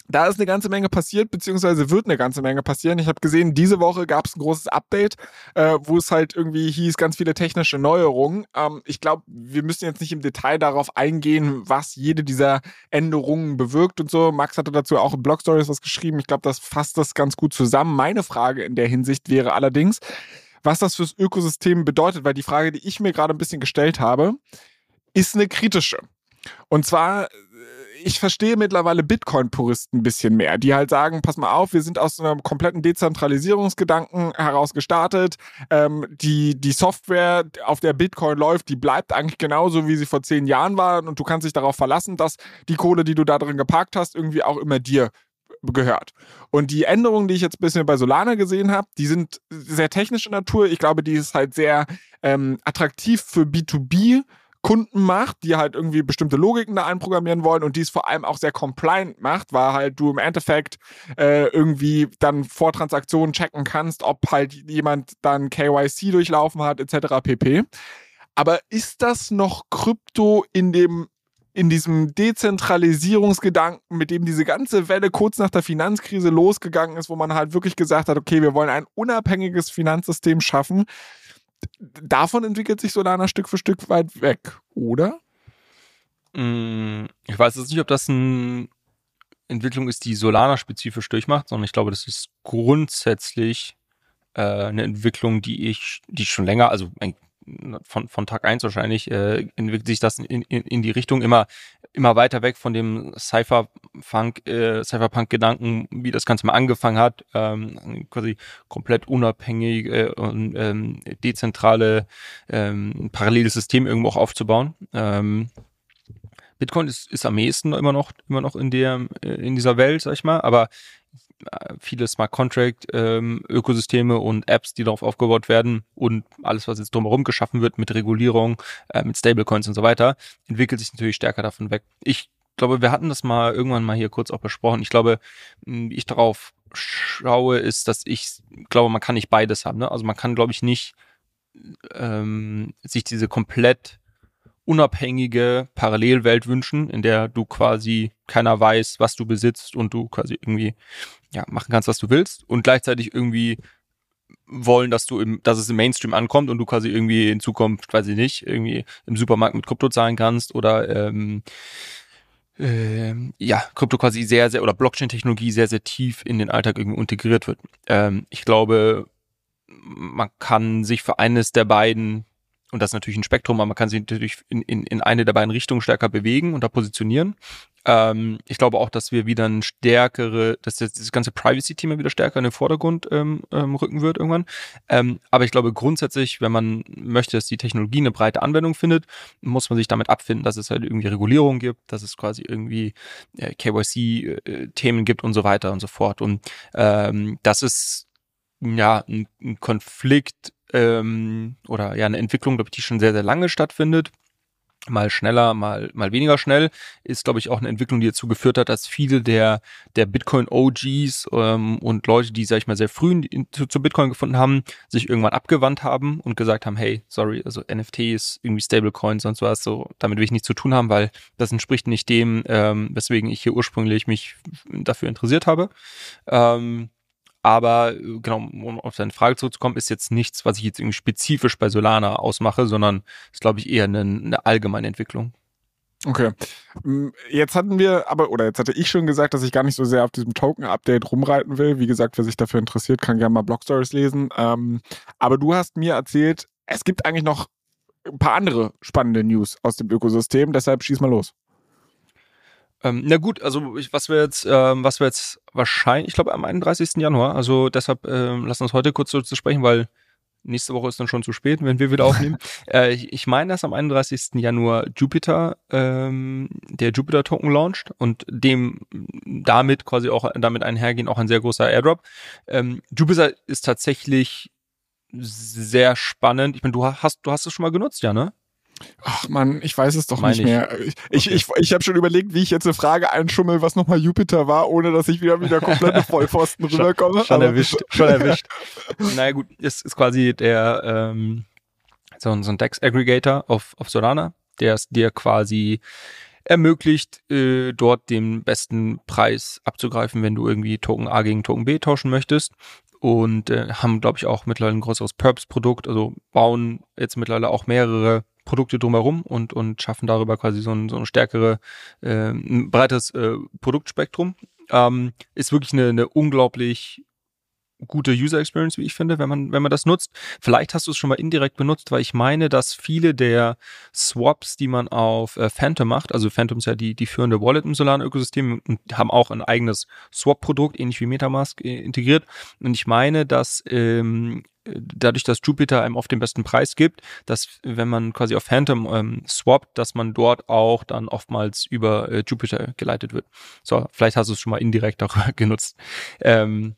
[SPEAKER 1] da ist eine ganze Menge passiert, beziehungsweise wird eine ganze Menge passieren. Ich habe gesehen, diese Woche gab es ein großes Update, äh, wo es halt irgendwie hieß, ganz viele technische Neuerungen. Ähm, ich glaube, wir müssen jetzt nicht im Detail darauf eingehen, was jede dieser Änderungen bewirkt und so. Max hatte dazu auch in Blog Stories was geschrieben. Ich glaube, das fasst das ganz gut zusammen. Meine Frage in der Hinsicht wäre allerdings, was das fürs Ökosystem bedeutet, weil die Frage, die ich mir gerade ein bisschen gestellt habe, ist eine kritische. Und zwar ich verstehe mittlerweile Bitcoin-Puristen ein bisschen mehr, die halt sagen, pass mal auf, wir sind aus einem kompletten Dezentralisierungsgedanken heraus gestartet. Ähm, die, die Software, auf der Bitcoin läuft, die bleibt eigentlich genauso, wie sie vor zehn Jahren war und du kannst dich darauf verlassen, dass die Kohle, die du da drin geparkt hast, irgendwie auch immer dir gehört. Und die Änderungen, die ich jetzt ein bisschen bei Solana gesehen habe, die sind sehr technischer Natur. Ich glaube, die ist halt sehr ähm, attraktiv für B2B Kunden macht, die halt irgendwie bestimmte Logiken da einprogrammieren wollen und die es vor allem auch sehr compliant macht, weil halt du im Endeffekt äh, irgendwie dann vor Transaktionen checken kannst, ob halt jemand dann KYC durchlaufen hat, etc. pp. Aber ist das noch Krypto in dem in diesem Dezentralisierungsgedanken, mit dem diese ganze Welle kurz nach der Finanzkrise losgegangen ist, wo man halt wirklich gesagt hat, okay, wir wollen ein unabhängiges Finanzsystem schaffen, davon entwickelt sich Solana Stück für Stück weit weg, oder?
[SPEAKER 2] Mm, ich weiß jetzt nicht, ob das eine Entwicklung ist, die Solana spezifisch durchmacht, sondern ich glaube, das ist grundsätzlich äh, eine Entwicklung, die ich, die ich schon länger, also von, von Tag eins wahrscheinlich, äh, entwickelt sich das in, in, in die Richtung immer immer weiter weg von dem Cypherpunk, äh, Cypherpunk-Gedanken, wie das Ganze mal angefangen hat, ähm, quasi komplett unabhängig äh, und ähm, dezentrale ähm, paralleles System irgendwo auch aufzubauen. Ähm, Bitcoin ist, ist am ehesten immer noch immer noch in der äh, in dieser Welt, sag ich mal, aber viele Smart Contract ähm, Ökosysteme und Apps, die darauf aufgebaut werden und alles, was jetzt drumherum geschaffen wird mit Regulierung, äh, mit Stablecoins und so weiter, entwickelt sich natürlich stärker davon weg. Ich glaube, wir hatten das mal irgendwann mal hier kurz auch besprochen. Ich glaube, wie ich darauf schaue, ist, dass ich glaube, man kann nicht beides haben. Ne? Also man kann, glaube ich, nicht ähm, sich diese komplett unabhängige Parallelwelt wünschen, in der du quasi keiner weiß, was du besitzt und du quasi irgendwie ja, machen kannst, was du willst und gleichzeitig irgendwie wollen, dass du im, dass es im Mainstream ankommt und du quasi irgendwie in Zukunft, weiß ich nicht, irgendwie im Supermarkt mit Krypto zahlen kannst oder ähm, ähm, ja, Krypto quasi sehr, sehr oder Blockchain-Technologie sehr, sehr tief in den Alltag irgendwie integriert wird. Ähm, ich glaube, man kann sich für eines der beiden und das ist natürlich ein Spektrum, aber man kann sich natürlich in, in, in eine der beiden Richtungen stärker bewegen und da positionieren. Ähm, ich glaube auch, dass wir wieder ein stärkere, dass jetzt das ganze Privacy-Thema wieder stärker in den Vordergrund ähm, ähm, rücken wird irgendwann. Ähm, aber ich glaube grundsätzlich, wenn man möchte, dass die Technologie eine breite Anwendung findet, muss man sich damit abfinden, dass es halt irgendwie Regulierung gibt, dass es quasi irgendwie äh, KYC-Themen äh, gibt und so weiter und so fort. Und ähm, das ist ja ein, ein Konflikt ähm, oder ja eine Entwicklung, glaube ich, die schon sehr, sehr lange stattfindet mal schneller, mal, mal weniger schnell, ist, glaube ich, auch eine Entwicklung, die dazu geführt hat, dass viele der, der Bitcoin-OGs ähm, und Leute, die, sag ich mal, sehr früh in, zu, zu, Bitcoin gefunden haben, sich irgendwann abgewandt haben und gesagt haben, hey, sorry, also NFT ist irgendwie Stablecoin, sonst was, so, damit will ich nichts zu tun haben, weil das entspricht nicht dem, ähm, weswegen ich hier ursprünglich mich dafür interessiert habe. Ähm, aber äh, genau, um auf deine Frage zurückzukommen, ist jetzt nichts, was ich jetzt irgendwie spezifisch bei Solana ausmache, sondern ist, glaube ich, eher eine, eine allgemeine Entwicklung.
[SPEAKER 1] Okay. Jetzt hatten wir aber, oder jetzt hatte ich schon gesagt, dass ich gar nicht so sehr auf diesem Token-Update rumreiten will. Wie gesagt, wer sich dafür interessiert, kann gerne mal Blog Stories lesen. Ähm, aber du hast mir erzählt, es gibt eigentlich noch ein paar andere spannende News aus dem Ökosystem, deshalb schieß mal los.
[SPEAKER 2] Ähm, na gut, also ich, was wir jetzt, ähm, was wir jetzt wahrscheinlich, ich glaube am 31. Januar, also deshalb ähm, lass uns heute kurz dazu sprechen, weil nächste Woche ist dann schon zu spät, wenn wir wieder aufnehmen. äh, ich, ich meine, dass am 31. Januar Jupiter, ähm, der Jupiter Token launcht und dem damit quasi auch damit einhergehen auch ein sehr großer Airdrop. Ähm, Jupiter ist tatsächlich sehr spannend. Ich meine, du hast, du hast es schon mal genutzt, ja, ne?
[SPEAKER 1] Ach man, ich weiß es doch Meine nicht mehr. Ich, okay. ich, ich, habe schon überlegt, wie ich jetzt eine Frage einschummel, was nochmal Jupiter war, ohne dass ich wieder wieder komplette Vollpfosten rüberkomme.
[SPEAKER 2] Schon, erwischt, schon erwischt. naja gut, es ist quasi der ähm, so, so ein Dex-Aggregator auf, auf Solana, der es dir quasi ermöglicht, äh, dort den besten Preis abzugreifen, wenn du irgendwie Token A gegen Token B tauschen möchtest und äh, haben, glaube ich, auch mittlerweile ein größeres Purpose-Produkt, also bauen jetzt mittlerweile auch mehrere Produkte drumherum und, und schaffen darüber quasi so ein, so ein stärkere, äh, ein breites äh, Produktspektrum. Ähm, ist wirklich eine, eine unglaublich gute User Experience, wie ich finde, wenn man, wenn man das nutzt. Vielleicht hast du es schon mal indirekt benutzt, weil ich meine, dass viele der Swaps, die man auf äh, Phantom macht, also Phantom ist ja die, die führende Wallet im Solana-Ökosystem und haben auch ein eigenes Swap-Produkt, ähnlich wie Metamask, äh, integriert. Und ich meine, dass ähm, dadurch, dass Jupiter einem oft den besten Preis gibt, dass wenn man quasi auf Phantom ähm, swappt, dass man dort auch dann oftmals über äh, Jupiter geleitet wird. So, vielleicht hast du es schon mal indirekt auch genutzt. Ähm,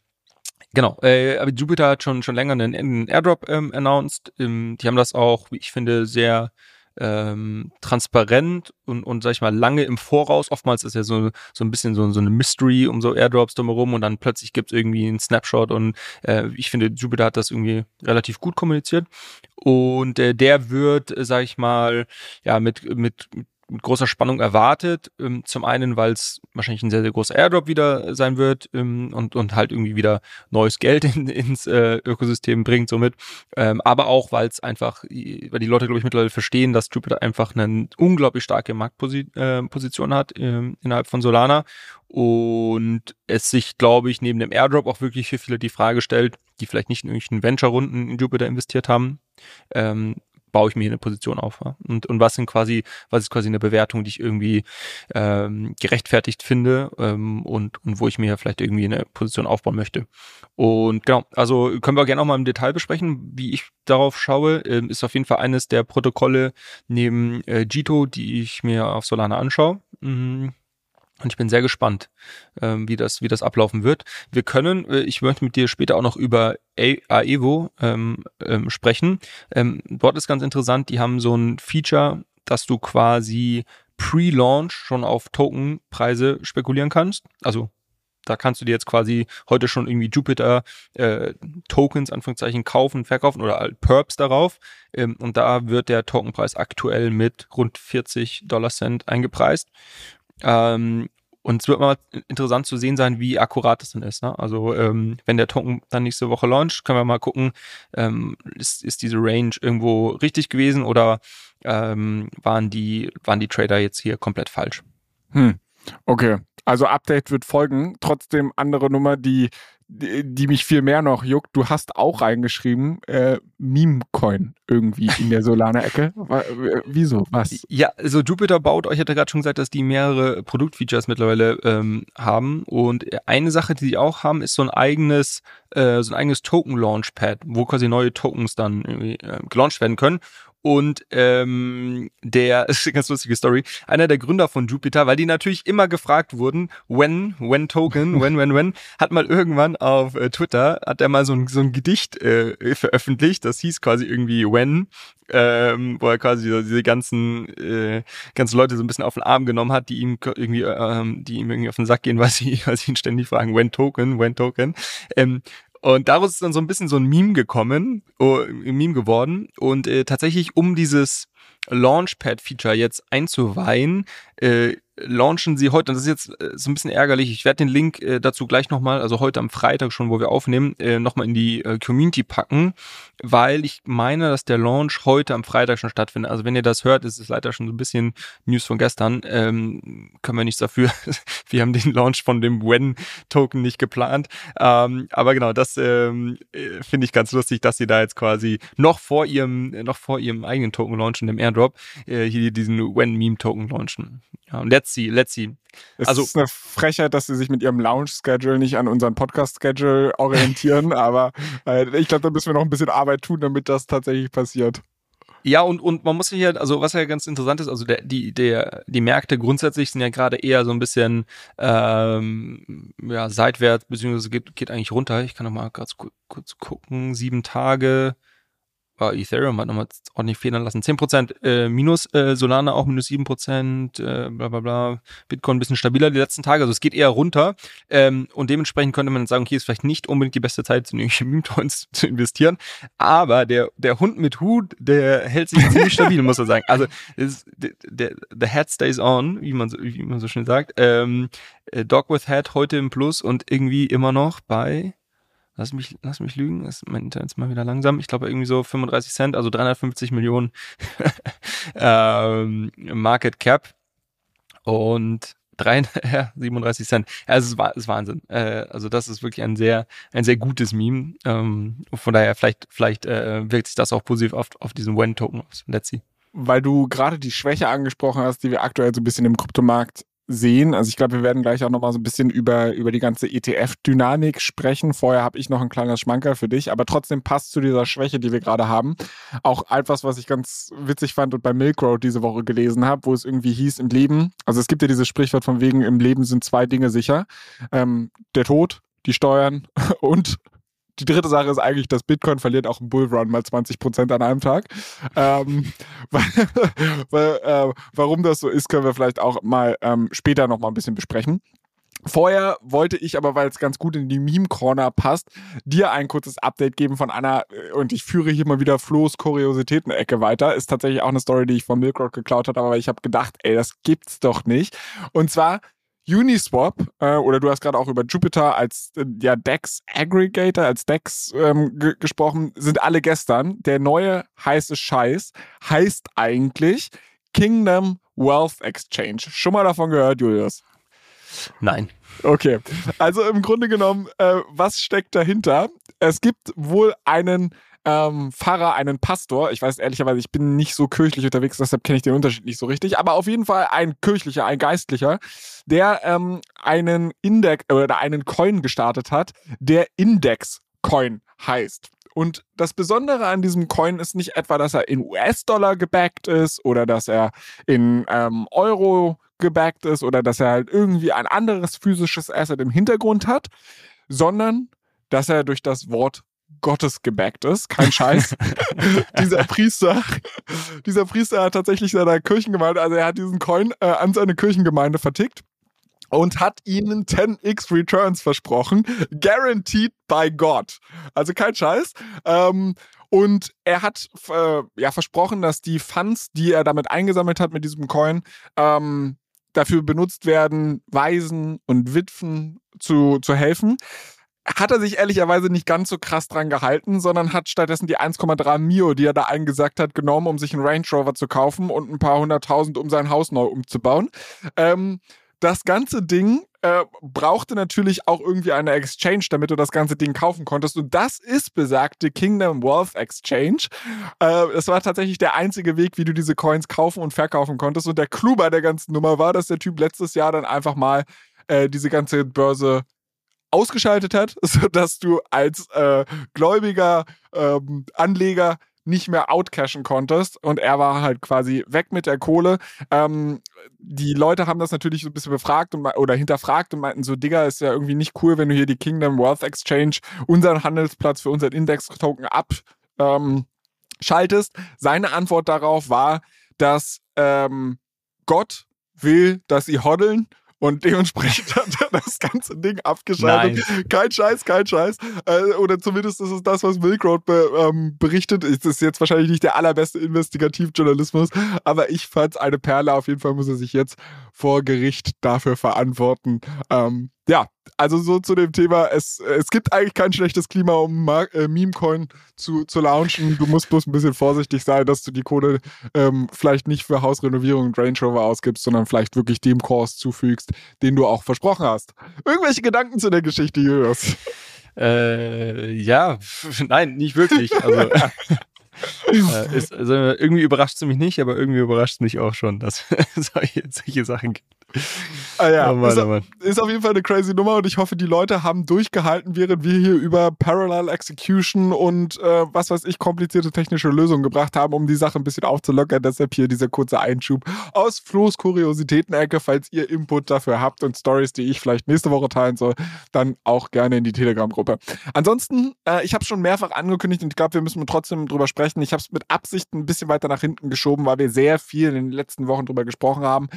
[SPEAKER 2] Genau, äh, aber Jupiter hat schon schon länger einen, einen Airdrop ähm, announced. Ähm, die haben das auch, wie ich finde, sehr ähm, transparent und, und sag ich mal lange im Voraus. Oftmals ist ja so, so ein bisschen so, so eine Mystery um so Airdrops drumherum und dann plötzlich gibt es irgendwie einen Snapshot und äh, ich finde, Jupiter hat das irgendwie relativ gut kommuniziert. Und äh, der wird, sag ich mal, ja, mit, mit, mit großer Spannung erwartet. Ähm, zum einen, weil es wahrscheinlich ein sehr, sehr großer Airdrop wieder sein wird ähm, und, und halt irgendwie wieder neues Geld in, ins äh, Ökosystem bringt somit. Ähm, aber auch, weil es einfach, weil die Leute, glaube ich, mittlerweile verstehen, dass Jupiter einfach eine unglaublich starke Marktposition äh, hat innerhalb von Solana und es sich, glaube ich, neben dem Airdrop auch wirklich für viele die Frage stellt, die vielleicht nicht in irgendwelchen Venture-Runden in Jupiter investiert haben, ähm, baue ich mir hier eine Position auf. Ja? Und, und was sind quasi, was ist quasi eine Bewertung, die ich irgendwie ähm, gerechtfertigt finde ähm, und, und wo ich mir vielleicht irgendwie eine Position aufbauen möchte. Und genau, also können wir gerne auch mal im Detail besprechen, wie ich darauf schaue. Ähm, ist auf jeden Fall eines der Protokolle neben äh, Jito, die ich mir auf Solana anschaue. Mhm und ich bin sehr gespannt, ähm, wie, das, wie das ablaufen wird. Wir können, äh, ich möchte mit dir später auch noch über Aevo ähm, ähm, sprechen. Ähm, dort ist ganz interessant, die haben so ein Feature, dass du quasi pre-launch schon auf Tokenpreise spekulieren kannst. Also da kannst du dir jetzt quasi heute schon irgendwie Jupiter äh, Tokens, Anführungszeichen, kaufen, verkaufen oder halt Perps darauf. Ähm, und da wird der Tokenpreis aktuell mit rund 40 Dollar Cent eingepreist. Ähm, Und es wird mal interessant zu sehen sein, wie akkurat das denn ist. Ne? Also ähm, wenn der Token dann nächste Woche launcht, können wir mal gucken, ähm, ist, ist diese Range irgendwo richtig gewesen oder ähm, waren, die, waren die Trader jetzt hier komplett falsch?
[SPEAKER 1] Hm. Okay, also Update wird folgen. Trotzdem andere Nummer, die, die, mich viel mehr noch juckt. Du hast auch reingeschrieben, äh, Meme-Coin irgendwie in der Solana-Ecke. Wieso? Was?
[SPEAKER 2] Ja, also Jupiter baut, ich hatte gerade schon gesagt, dass die mehrere Produktfeatures mittlerweile ähm, haben. Und eine Sache, die sie auch haben, ist so ein eigenes, äh, so ein eigenes Token-Launchpad, wo quasi neue Tokens dann irgendwie, äh, gelauncht werden können. Und ähm, der ist eine ganz lustige Story. Einer der Gründer von Jupiter, weil die natürlich immer gefragt wurden, when, when Token, when, when, when, hat mal irgendwann auf äh, Twitter, hat er mal so ein, so ein Gedicht äh, veröffentlicht, das hieß quasi irgendwie when, ähm, wo er quasi so diese ganzen, äh, ganzen Leute so ein bisschen auf den Arm genommen hat, die ihm irgendwie, ähm, die ihm irgendwie auf den Sack gehen, weil sie, weil sie ihn ständig fragen, when Token, when Token. Ähm, und daraus ist dann so ein bisschen so ein Meme gekommen, oh, ein Meme geworden. Und äh, tatsächlich, um dieses Launchpad-Feature jetzt einzuweihen, äh, launchen sie heute, und das ist jetzt äh, so ein bisschen ärgerlich, ich werde den Link äh, dazu gleich nochmal, also heute am Freitag schon, wo wir aufnehmen, äh, nochmal in die äh, Community packen, weil ich meine, dass der Launch heute am Freitag schon stattfindet. Also wenn ihr das hört, ist es leider schon so ein bisschen News von gestern, ähm, können wir nichts dafür. wir haben den Launch von dem When-Token nicht geplant. Ähm, aber genau, das ähm, äh, finde ich ganz lustig, dass sie da jetzt quasi noch vor ihrem, noch vor ihrem eigenen Token launchen, dem Airdrop, äh, hier diesen When-Meme-Token launchen. Ja, let's see, let's see.
[SPEAKER 1] Es also, ist eine Frechheit, dass sie sich mit ihrem Launch-Schedule nicht an unseren Podcast-Schedule orientieren, aber äh, ich glaube, da müssen wir noch ein bisschen Arbeit tun, damit das tatsächlich passiert.
[SPEAKER 2] Ja, und, und man muss sich ja, also was ja ganz interessant ist, also der, die, der, die Märkte grundsätzlich sind ja gerade eher so ein bisschen ähm, ja, seitwärts, beziehungsweise geht, geht eigentlich runter. Ich kann noch mal ganz kurz gucken. Sieben Tage, war Ethereum hat nochmal ordentlich federn lassen. 10% äh, minus, äh, Solana auch minus 7%, äh, bla bla bla. Bitcoin ein bisschen stabiler die letzten Tage, also es geht eher runter. Ähm, und dementsprechend könnte man sagen, okay, ist vielleicht nicht unbedingt die beste Zeit, in irgendwelche Meme-Coins zu investieren. Aber der, der Hund mit Hut, der hält sich ziemlich stabil, muss man sagen. Also ist, der, der Head stays on, wie man so, wie man so schön sagt. Ähm, äh, Dog with Head heute im Plus und irgendwie immer noch bei lass mich, lass mich lügen, ist mein Internet ist mal wieder langsam. Ich glaube irgendwie so 35 Cent, also 350 Millionen ähm, Market Cap und 3, ja, 37 Cent. Also es ist, Wahnsinn. Äh, also das ist wirklich ein sehr, ein sehr gutes Meme. Ähm, von daher vielleicht, vielleicht äh, wirkt sich das auch positiv auf, auf diesen When-Token aus. Let's see.
[SPEAKER 1] Weil du gerade die Schwäche angesprochen hast, die wir aktuell so ein bisschen im Kryptomarkt sehen. Also ich glaube, wir werden gleich auch noch mal so ein bisschen über, über die ganze ETF-Dynamik sprechen. Vorher habe ich noch ein kleines Schmankerl für dich, aber trotzdem passt zu dieser Schwäche, die wir gerade haben. Auch etwas, was ich ganz witzig fand und bei Milk Road diese Woche gelesen habe, wo es irgendwie hieß, im Leben, also es gibt ja dieses Sprichwort von wegen, im Leben sind zwei Dinge sicher. Ähm, der Tod, die Steuern und die dritte Sache ist eigentlich, dass Bitcoin verliert auch im Bullrun mal 20 Prozent an einem Tag. Ähm, weil, weil, äh, warum das so ist, können wir vielleicht auch mal ähm, später noch mal ein bisschen besprechen. Vorher wollte ich aber, weil es ganz gut in die Meme-Corner passt, dir ein kurzes Update geben von einer, äh, und ich führe hier mal wieder Flo's Kuriositäten-Ecke weiter. Ist tatsächlich auch eine Story, die ich von Milk Rock geklaut habe, aber ich habe gedacht, ey, das gibt's doch nicht. Und zwar Uniswap, äh, oder du hast gerade auch über Jupiter als äh, ja, DEX Aggregator, als DEX ähm, gesprochen, sind alle gestern. Der neue heiße Scheiß heißt eigentlich Kingdom Wealth Exchange. Schon mal davon gehört, Julius?
[SPEAKER 2] Nein.
[SPEAKER 1] Okay. Also im Grunde genommen, äh, was steckt dahinter? Es gibt wohl einen ähm, Pfarrer, einen Pastor. Ich weiß ehrlicherweise, ich bin nicht so kirchlich unterwegs, deshalb kenne ich den Unterschied nicht so richtig. Aber auf jeden Fall ein kirchlicher, ein Geistlicher, der ähm, einen Index oder einen Coin gestartet hat, der Index Coin heißt. Und das Besondere an diesem Coin ist nicht etwa, dass er in US-Dollar gebackt ist oder dass er in ähm, Euro gebackt ist oder dass er halt irgendwie ein anderes physisches Asset im Hintergrund hat, sondern dass er durch das Wort Gottes gebackt ist, kein Scheiß. dieser Priester, dieser Priester hat tatsächlich seiner Kirchengemeinde, also er hat diesen Coin äh, an seine Kirchengemeinde vertickt und hat ihnen 10x Returns versprochen, guaranteed by God. Also kein Scheiß. Ähm, und er hat äh, ja versprochen, dass die Funds, die er damit eingesammelt hat mit diesem Coin, ähm, dafür benutzt werden, Waisen und Witwen zu, zu helfen hat er sich ehrlicherweise nicht ganz so krass dran gehalten, sondern hat stattdessen die 1,3 Mio, die er da eingesagt hat, genommen, um sich einen Range Rover zu kaufen und ein paar hunderttausend, um sein Haus neu umzubauen. Ähm, das ganze Ding äh, brauchte natürlich auch irgendwie eine Exchange, damit du das ganze Ding kaufen konntest. Und das ist besagte Kingdom Wealth Exchange. Äh, es war tatsächlich der einzige Weg, wie du diese Coins kaufen und verkaufen konntest. Und der Clou bei der ganzen Nummer war, dass der Typ letztes Jahr dann einfach mal äh, diese ganze Börse ausgeschaltet hat, sodass du als äh, gläubiger ähm, Anleger nicht mehr outcashen konntest und er war halt quasi weg mit der Kohle. Ähm, die Leute haben das natürlich so ein bisschen befragt und, oder hinterfragt und meinten so, Digga, ist ja irgendwie nicht cool, wenn du hier die Kingdom Wealth Exchange, unseren Handelsplatz für unseren Index-Token abschaltest. Ähm, Seine Antwort darauf war, dass ähm, Gott will, dass sie hoddeln und dementsprechend hat er das ganze Ding abgeschaltet. Nein. Kein Scheiß, kein Scheiß. Äh, oder zumindest ist es das, was Milk Road be, ähm, berichtet. Es ist jetzt wahrscheinlich nicht der allerbeste Investigativjournalismus, aber ich fand es eine Perle. Auf jeden Fall muss er sich jetzt vor Gericht dafür verantworten. Ähm, ja, also so zu dem Thema, es, es gibt eigentlich kein schlechtes Klima, um äh, Meme-Coin zu, zu launchen. Du musst bloß ein bisschen vorsichtig sein, dass du die Kohle ähm, vielleicht nicht für Hausrenovierung und Range Rover ausgibst, sondern vielleicht wirklich dem Kurs zufügst, den du auch versprochen hast. Irgendwelche Gedanken zu der Geschichte, Julius?
[SPEAKER 2] Äh, ja, nein, nicht wirklich. Also, äh, ist, also irgendwie überrascht es mich nicht, aber irgendwie überrascht es mich auch schon, dass solche, solche Sachen gibt.
[SPEAKER 1] Ah ja, oh Mann, ist, oh Mann. ist, auf jeden Fall eine crazy Nummer und ich hoffe, die Leute haben durchgehalten, während wir hier über Parallel Execution und äh, was weiß ich, komplizierte technische Lösungen gebracht haben, um die Sache ein bisschen aufzulockern. Deshalb hier dieser kurze Einschub aus Flo's Kuriositäten-Ecke. Falls ihr Input dafür habt und Stories, die ich vielleicht nächste Woche teilen soll, dann auch gerne in die Telegram-Gruppe. Ansonsten, äh, ich habe schon mehrfach angekündigt und ich glaube, wir müssen trotzdem drüber sprechen. Ich habe es mit Absicht ein bisschen weiter nach hinten geschoben, weil wir sehr viel in den letzten Wochen drüber gesprochen haben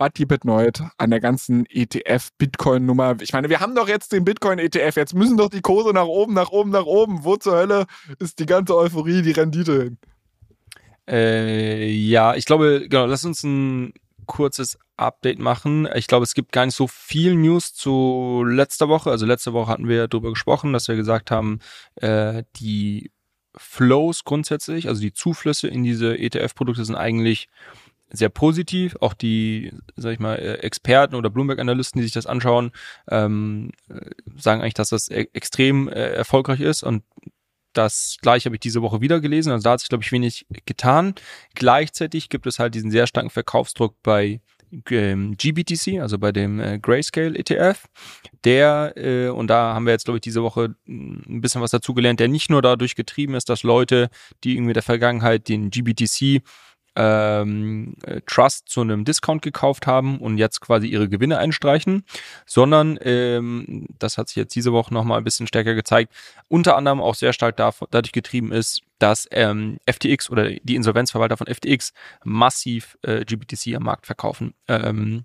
[SPEAKER 1] was gibt Neues an der ganzen ETF-Bitcoin-Nummer? Ich meine, wir haben doch jetzt den Bitcoin-ETF, jetzt müssen doch die Kurse nach oben, nach oben, nach oben. Wo zur Hölle ist die ganze Euphorie, die Rendite hin?
[SPEAKER 2] Äh, ja, ich glaube, genau, lass uns ein kurzes Update machen. Ich glaube, es gibt gar nicht so viel News zu letzter Woche. Also letzte Woche hatten wir darüber gesprochen, dass wir gesagt haben, äh, die Flows grundsätzlich, also die Zuflüsse in diese ETF-Produkte sind eigentlich sehr positiv. Auch die, sag ich mal, äh, Experten oder Bloomberg-Analysten, die sich das anschauen, ähm, äh, sagen eigentlich, dass das e extrem äh, erfolgreich ist und das gleiche habe ich diese Woche wieder gelesen. Also da hat sich, glaube ich, wenig getan. Gleichzeitig gibt es halt diesen sehr starken Verkaufsdruck bei ähm, GBTC, also bei dem äh, Grayscale ETF. Der, äh, und da haben wir jetzt, glaube ich, diese Woche ein bisschen was dazu gelernt, der nicht nur dadurch getrieben ist, dass Leute, die irgendwie in der Vergangenheit den GBTC ähm, äh, Trust zu einem Discount gekauft haben und jetzt quasi ihre Gewinne einstreichen, sondern ähm, das hat sich jetzt diese Woche nochmal ein bisschen stärker gezeigt, unter anderem auch sehr stark dadurch getrieben ist, dass ähm, FTX oder die Insolvenzverwalter von FTX massiv äh, GBTC am Markt verkaufen. Ähm,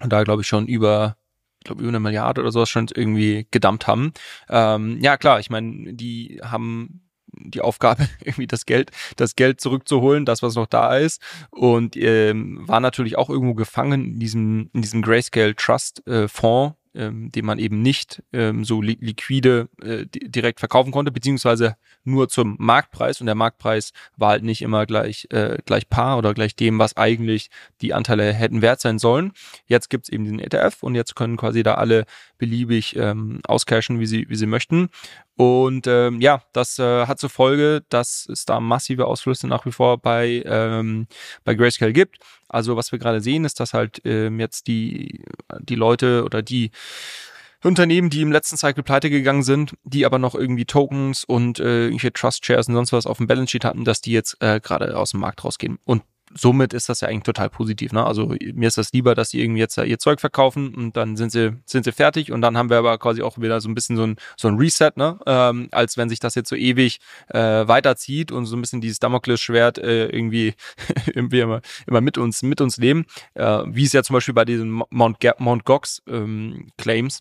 [SPEAKER 2] und da glaube ich schon über ich glaube, über eine Milliarde oder sowas schon irgendwie gedumpt haben. Ähm, ja, klar, ich meine, die haben die Aufgabe, irgendwie das Geld, das Geld zurückzuholen, das, was noch da ist. Und ähm, war natürlich auch irgendwo gefangen in diesem, in diesem Grayscale Trust äh, Fonds, ähm, den man eben nicht ähm, so li liquide äh, direkt verkaufen konnte, beziehungsweise nur zum Marktpreis und der Marktpreis war halt nicht immer gleich, äh, gleich par oder gleich dem, was eigentlich die Anteile hätten wert sein sollen. Jetzt gibt's eben den ETF und jetzt können quasi da alle beliebig ähm, auscashen, wie sie, wie sie möchten. Und ähm, ja, das äh, hat zur Folge, dass es da massive Ausflüsse nach wie vor bei, ähm, bei Grayscale gibt. Also was wir gerade sehen, ist, dass halt ähm, jetzt die, die Leute oder die Unternehmen, die im letzten Cycle pleite gegangen sind, die aber noch irgendwie Tokens und äh, irgendwelche Trust Shares und sonst was auf dem Balance Sheet hatten, dass die jetzt äh, gerade aus dem Markt rausgehen. Und somit ist das ja eigentlich total positiv. Ne? Also mir ist das lieber, dass die irgendwie jetzt ihr Zeug verkaufen und dann sind sie, sind sie fertig und dann haben wir aber quasi auch wieder so ein bisschen so ein, so ein Reset, ne? Ähm, als wenn sich das jetzt so ewig äh, weiterzieht und so ein bisschen dieses Damoklesschwert äh, irgendwie, irgendwie immer, immer mit uns, mit uns leben. Äh, wie es ja zum Beispiel bei diesen Mount, Mount Gox ähm, Claims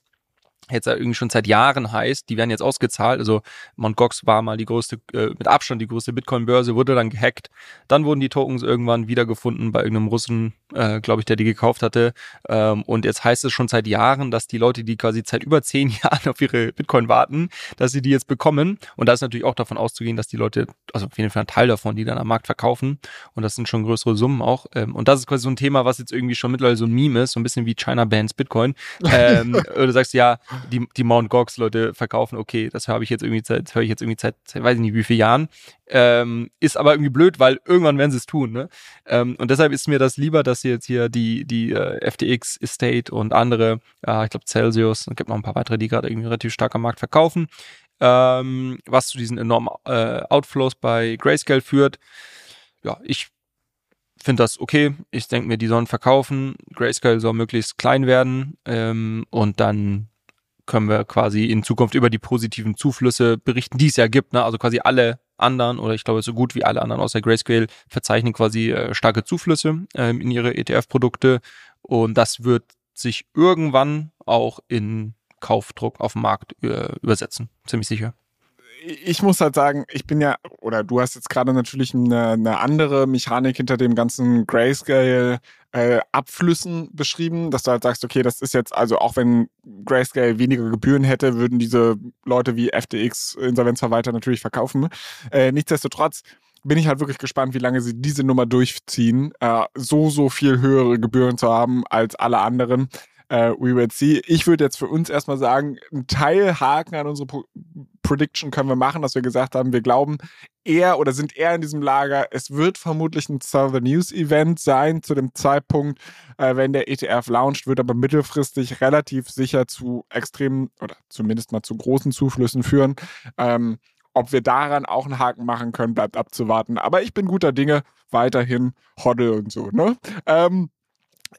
[SPEAKER 2] jetzt irgendwie schon seit Jahren heißt, die werden jetzt ausgezahlt. Also Mt. Gox war mal die größte, äh, mit Abstand die größte Bitcoin-Börse, wurde dann gehackt. Dann wurden die Tokens irgendwann wiedergefunden bei irgendeinem Russen, äh, glaube ich, der die gekauft hatte. Ähm, und jetzt heißt es schon seit Jahren, dass die Leute, die quasi seit über zehn Jahren auf ihre Bitcoin warten, dass sie die jetzt bekommen. Und da ist natürlich auch davon auszugehen, dass die Leute, also auf jeden Fall ein Teil davon, die dann am Markt verkaufen. Und das sind schon größere Summen auch. Ähm, und das ist quasi so ein Thema, was jetzt irgendwie schon mittlerweile so ein Meme ist, so ein bisschen wie China Bands Bitcoin. Ähm, oder du sagst, ja, die, die Mount Gox Leute verkaufen, okay, das habe ich jetzt irgendwie seit, höre ich jetzt irgendwie seit, weiß ich nicht wie viele Jahren. Ähm, ist aber irgendwie blöd, weil irgendwann werden sie es tun, ne? Ähm, und deshalb ist mir das lieber, dass jetzt hier die, die äh, FTX Estate und andere, äh, ich glaube Celsius, es gibt noch ein paar weitere, die gerade irgendwie relativ stark am Markt verkaufen, ähm, was zu diesen enormen äh, Outflows bei Grayscale führt. Ja, ich finde das okay. Ich denke mir, die sollen verkaufen. Grayscale soll möglichst klein werden ähm, und dann können wir quasi in Zukunft über die positiven Zuflüsse berichten, die es ja gibt. Ne? Also quasi alle anderen oder ich glaube so gut wie alle anderen außer Grayscale verzeichnen quasi äh, starke Zuflüsse ähm, in ihre ETF-Produkte und das wird sich irgendwann auch in Kaufdruck auf dem Markt äh, übersetzen, ziemlich sicher
[SPEAKER 1] ich muss halt sagen, ich bin ja, oder du hast jetzt gerade natürlich eine, eine andere Mechanik hinter dem ganzen Grayscale äh, Abflüssen beschrieben, dass du halt sagst, okay, das ist jetzt, also auch wenn Grayscale weniger Gebühren hätte, würden diese Leute wie FTX Insolvenzverwalter natürlich verkaufen. Äh, nichtsdestotrotz bin ich halt wirklich gespannt, wie lange sie diese Nummer durchziehen, äh, so, so viel höhere Gebühren zu haben als alle anderen. Uh, we will see. Ich würde jetzt für uns erstmal sagen, ein Teilhaken an unsere Pro Prediction können wir machen, dass wir gesagt haben, wir glauben eher oder sind eher in diesem Lager, es wird vermutlich ein Server News Event sein zu dem Zeitpunkt, äh, wenn der ETF launcht, wird aber mittelfristig relativ sicher zu extremen oder zumindest mal zu großen Zuflüssen führen. Ähm, ob wir daran auch einen Haken machen können, bleibt abzuwarten. Aber ich bin guter Dinge, weiterhin Hoddle und so. Ne? Ähm,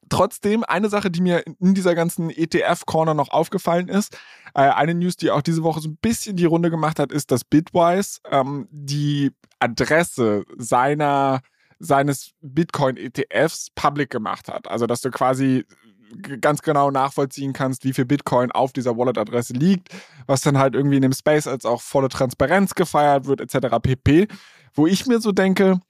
[SPEAKER 1] Trotzdem, eine Sache, die mir in dieser ganzen ETF-Corner noch aufgefallen ist, äh, eine News, die auch diese Woche so ein bisschen die Runde gemacht hat, ist, dass Bitwise ähm, die Adresse seiner seines Bitcoin-ETFs public gemacht hat. Also, dass du quasi ganz genau nachvollziehen kannst, wie viel Bitcoin auf dieser Wallet-Adresse liegt, was dann halt irgendwie in dem Space als auch volle Transparenz gefeiert wird, etc. pp. Wo ich mir so denke,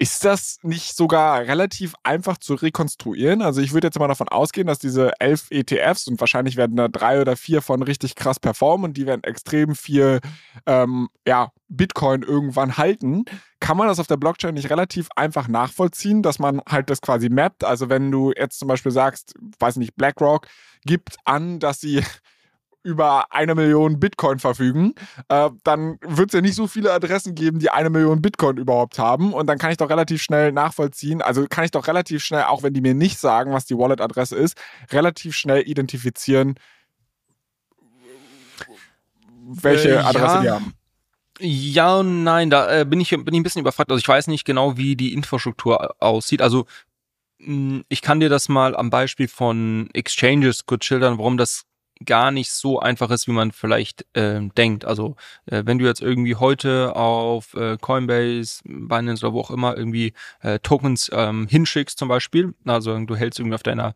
[SPEAKER 1] ist das nicht sogar relativ einfach zu rekonstruieren? Also ich würde jetzt mal davon ausgehen, dass diese elf ETFs und wahrscheinlich werden da drei oder vier von richtig krass performen und die werden extrem viel ähm, ja, Bitcoin irgendwann halten. Kann man das auf der Blockchain nicht relativ einfach nachvollziehen, dass man halt das quasi mappt? Also wenn du jetzt zum Beispiel sagst, weiß nicht, BlackRock gibt an, dass sie über eine Million Bitcoin verfügen, äh, dann wird es ja nicht so viele Adressen geben, die eine Million Bitcoin überhaupt haben. Und dann kann ich doch relativ schnell nachvollziehen, also kann ich doch relativ schnell, auch wenn die mir nicht sagen, was die Wallet-Adresse ist, relativ schnell identifizieren, welche äh, Adresse ja. die haben.
[SPEAKER 2] Ja und nein, da äh, bin, ich, bin ich ein bisschen überfragt. Also ich weiß nicht genau, wie die Infrastruktur aussieht. Also hm, ich kann dir das mal am Beispiel von Exchanges kurz schildern, warum das gar nicht so einfach ist, wie man vielleicht äh, denkt. Also äh, wenn du jetzt irgendwie heute auf äh, Coinbase, Binance oder wo auch immer irgendwie äh, Tokens ähm, hinschickst zum Beispiel, also du hältst irgendwie auf deiner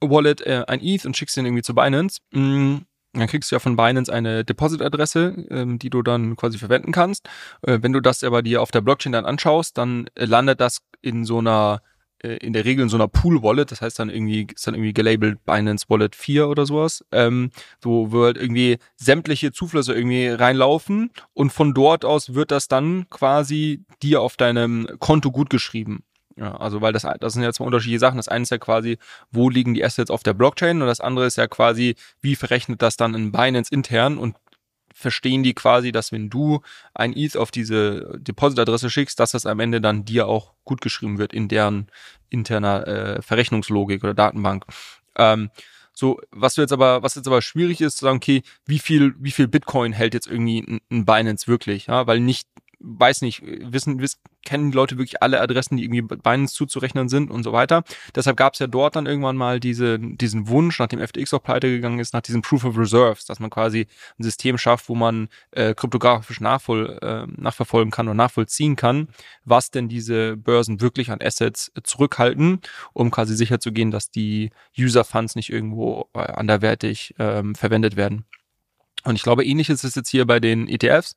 [SPEAKER 2] Wallet äh, ein ETH und schickst den irgendwie zu Binance, mh, mm, dann kriegst du ja von Binance eine Deposit-Adresse, ähm, die du dann quasi verwenden kannst. Äh, wenn du das aber dir auf der Blockchain dann anschaust, dann äh, landet das in so einer in der Regel in so einer Pool-Wallet, das heißt dann irgendwie, ist dann irgendwie gelabelt Binance Wallet 4 oder sowas, ähm, so wo halt irgendwie sämtliche Zuflüsse irgendwie reinlaufen und von dort aus wird das dann quasi dir auf deinem Konto gut geschrieben. Ja, also weil das, das sind ja zwei unterschiedliche Sachen. Das eine ist ja quasi, wo liegen die Assets auf der Blockchain und das andere ist ja quasi, wie verrechnet das dann in Binance intern und verstehen die quasi, dass wenn du ein ETH auf diese Deposit-Adresse schickst, dass das am Ende dann dir auch gut geschrieben wird in deren interner äh, Verrechnungslogik oder Datenbank. Ähm, so, was jetzt aber, was jetzt aber schwierig ist, zu sagen, okay, wie viel, wie viel Bitcoin hält jetzt irgendwie ein, Binance wirklich, ja, weil nicht weiß nicht, wissen, wissen kennen die Leute wirklich alle Adressen, die irgendwie Binance zuzurechnen sind und so weiter. Deshalb gab es ja dort dann irgendwann mal diese, diesen Wunsch, nachdem FTX auch pleite gegangen ist, nach diesem Proof of Reserves, dass man quasi ein System schafft, wo man äh, kryptografisch nachvoll, äh, nachverfolgen kann und nachvollziehen kann, was denn diese Börsen wirklich an Assets zurückhalten, um quasi sicherzugehen, dass die User-Funds nicht irgendwo äh, anderwertig ähm, verwendet werden. Und ich glaube, ähnliches ist jetzt hier bei den ETFs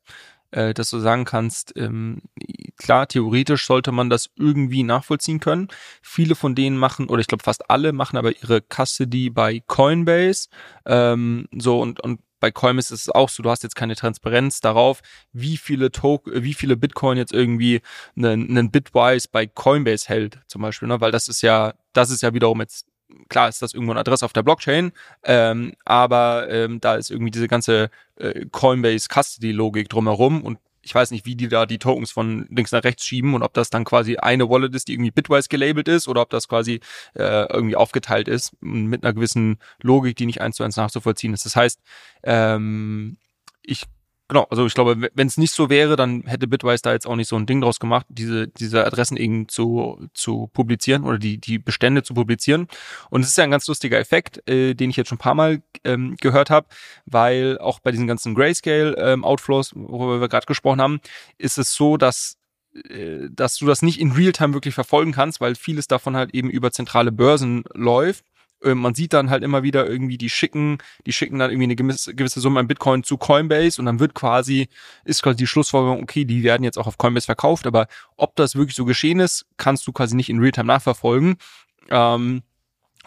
[SPEAKER 2] äh, dass du sagen kannst, ähm, klar, theoretisch sollte man das irgendwie nachvollziehen können. Viele von denen machen, oder ich glaube fast alle machen aber ihre Custody bei Coinbase. Ähm, so und, und bei Coinbase ist es auch so, du hast jetzt keine Transparenz darauf, wie viele Token, wie viele Bitcoin jetzt irgendwie einen, einen Bitwise bei Coinbase hält, zum Beispiel, ne? weil das ist ja, das ist ja wiederum jetzt klar ist das irgendwo eine Adresse auf der Blockchain, ähm, aber ähm, da ist irgendwie diese ganze äh, Coinbase Custody Logik drumherum und ich weiß nicht, wie die da die Tokens von links nach rechts schieben und ob das dann quasi eine Wallet ist, die irgendwie bitwise gelabelt ist oder ob das quasi äh, irgendwie aufgeteilt ist mit einer gewissen Logik, die nicht eins zu eins nachzuvollziehen ist. Das heißt, ähm, ich Genau, also ich glaube, wenn es nicht so wäre, dann hätte Bitwise da jetzt auch nicht so ein Ding draus gemacht, diese, diese Adressen eben zu, zu publizieren oder die, die Bestände zu publizieren. Und es ist ja ein ganz lustiger Effekt, äh, den ich jetzt schon ein paar Mal ähm, gehört habe, weil auch bei diesen ganzen Grayscale-Outflows, ähm, worüber wir gerade gesprochen haben, ist es so, dass äh, dass du das nicht in Realtime wirklich verfolgen kannst, weil vieles davon halt eben über zentrale Börsen läuft man sieht dann halt immer wieder irgendwie, die schicken, die schicken dann irgendwie eine gewisse, gewisse Summe an Bitcoin zu Coinbase und dann wird quasi, ist quasi die Schlussfolgerung, okay, die werden jetzt auch auf Coinbase verkauft, aber ob das wirklich so geschehen ist, kannst du quasi nicht in Realtime nachverfolgen. Ähm,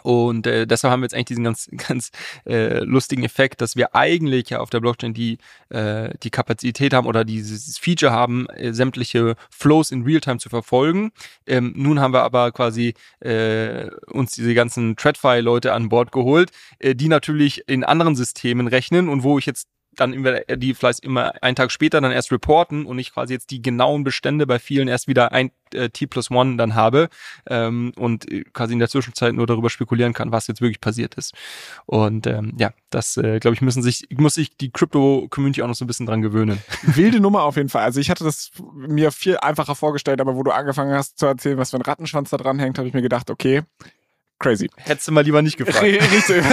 [SPEAKER 2] und äh, deshalb haben wir jetzt eigentlich diesen ganz, ganz äh, lustigen Effekt, dass wir eigentlich ja auf der Blockchain die, äh, die Kapazität haben oder dieses Feature haben, äh, sämtliche Flows in Realtime zu verfolgen. Ähm, nun haben wir aber quasi äh, uns diese ganzen TradFi-Leute an Bord geholt, äh, die natürlich in anderen Systemen rechnen und wo ich jetzt dann immer, die vielleicht immer einen Tag später dann erst reporten und ich quasi jetzt die genauen Bestände bei vielen erst wieder ein äh, T plus One dann habe ähm, und quasi in der Zwischenzeit nur darüber spekulieren kann, was jetzt wirklich passiert ist. Und ähm, ja, das äh, glaube ich müssen sich muss sich die Crypto Community auch noch so ein bisschen dran gewöhnen.
[SPEAKER 1] Wilde Nummer auf jeden Fall. Also ich hatte das mir viel einfacher vorgestellt, aber wo du angefangen hast zu erzählen, was für ein Rattenschwanz da dran hängt, habe ich mir gedacht, okay, crazy.
[SPEAKER 2] Hättest du mal lieber nicht gefragt.
[SPEAKER 1] Richtig.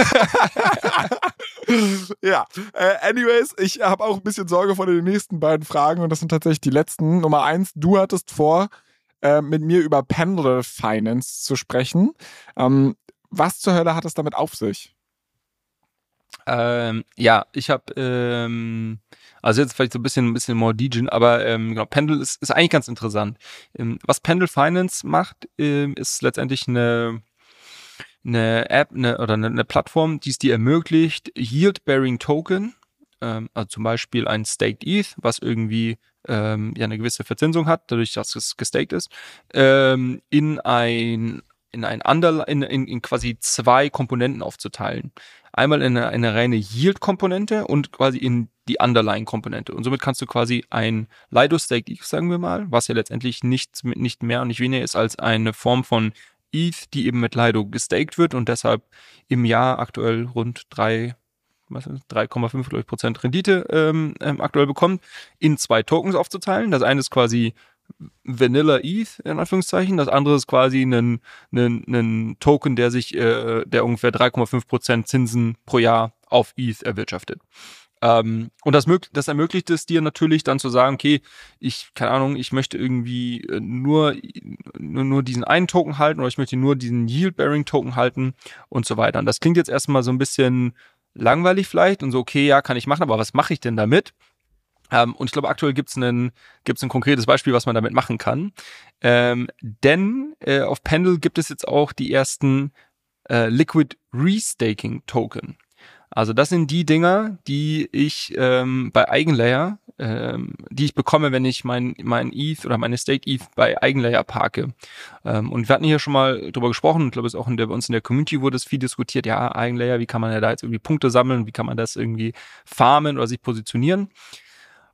[SPEAKER 1] ja, äh, anyways, ich habe auch ein bisschen Sorge vor den nächsten beiden Fragen und das sind tatsächlich die letzten. Nummer eins, du hattest vor, äh, mit mir über Pendle Finance zu sprechen. Ähm, was zur Hölle hat es damit auf sich?
[SPEAKER 2] Ähm, ja, ich habe, ähm, also jetzt vielleicht so ein bisschen, ein bisschen more Degen, aber ähm, genau, Pendle ist, ist eigentlich ganz interessant. Ähm, was Pendle Finance macht, ähm, ist letztendlich eine eine App eine, oder eine, eine Plattform, die es dir ermöglicht, Yield-Bearing Token, ähm, also zum Beispiel ein Staked ETH, was irgendwie ähm, ja eine gewisse Verzinsung hat, dadurch, dass es gestaked ist, ähm, in ein in ein Under, in, in, in quasi zwei Komponenten aufzuteilen. Einmal in eine, eine reine Yield-Komponente und quasi in die Underlying-Komponente. Und somit kannst du quasi ein Lido-Staked ETH, sagen wir mal, was ja letztendlich nichts, nicht mehr und nicht weniger ist als eine Form von ETH, die eben mit Lido gestaked wird und deshalb im Jahr aktuell rund 3, 3,5 Prozent Rendite ähm, ähm, aktuell bekommt, in zwei Tokens aufzuteilen. Das eine ist quasi Vanilla ETH in Anführungszeichen, das andere ist quasi ein, ein, ein Token, der sich, äh, der ungefähr 3,5 Prozent Zinsen pro Jahr auf ETH erwirtschaftet. Ähm, und das, das ermöglicht es dir natürlich dann zu sagen, okay, ich, keine Ahnung, ich möchte irgendwie äh, nur, nur, nur diesen einen Token halten oder ich möchte nur diesen Yield-Bearing-Token halten und so weiter. Und das klingt jetzt erstmal so ein bisschen langweilig vielleicht und so, okay, ja, kann ich machen, aber was mache ich denn damit? Ähm, und ich glaube, aktuell gibt es ein, konkretes Beispiel, was man damit machen kann. Ähm, denn äh, auf Pendle gibt es jetzt auch die ersten äh, Liquid Restaking Token. Also das sind die Dinger, die ich ähm, bei Eigenlayer, ähm, die ich bekomme, wenn ich mein, mein ETH oder meine State ETH bei Eigenlayer parke. Ähm, und wir hatten hier schon mal drüber gesprochen, ich glaube, es auch in der, bei uns in der Community wurde es viel diskutiert, ja, Eigenlayer, wie kann man ja da jetzt irgendwie Punkte sammeln, wie kann man das irgendwie farmen oder sich positionieren.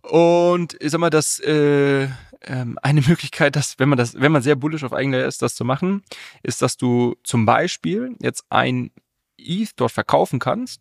[SPEAKER 2] Und ich sag mal, dass äh, ähm, eine Möglichkeit, dass, wenn man das, wenn man sehr bullish auf Eigenlayer ist, das zu machen, ist, dass du zum Beispiel jetzt ein ETH dort verkaufen kannst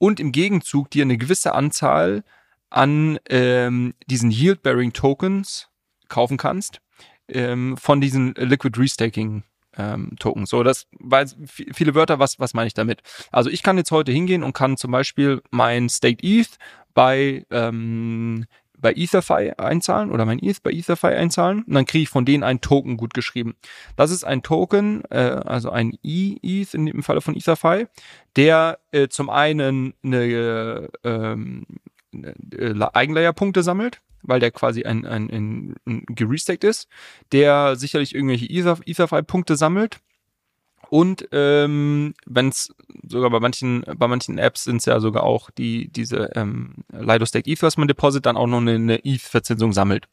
[SPEAKER 2] und im Gegenzug dir eine gewisse Anzahl an ähm, diesen Yield-Bearing Tokens kaufen kannst ähm, von diesen Liquid Restaking ähm, Token. So, das war viele Wörter, was, was meine ich damit? Also ich kann jetzt heute hingehen und kann zum Beispiel mein Staked ETH bei, ähm, bei EtherFi einzahlen oder mein ETH bei EtherFi einzahlen und dann kriege ich von denen einen Token gut geschrieben. Das ist ein Token, äh, also ein E-ETH in dem Falle von EtherFi, der äh, zum einen eine, eine äh, Eigenlayer-Punkte sammelt weil der quasi ein, ein, ein, ein gerestackt ist, der sicherlich irgendwelche Ether, Etherfy-Punkte sammelt. Und ähm, wenn es sogar bei manchen, bei manchen Apps sind es ja sogar auch die, diese ähm, Lido Stake ETH, was man Deposit dann auch noch eine, eine ETH-Verzinsung sammelt.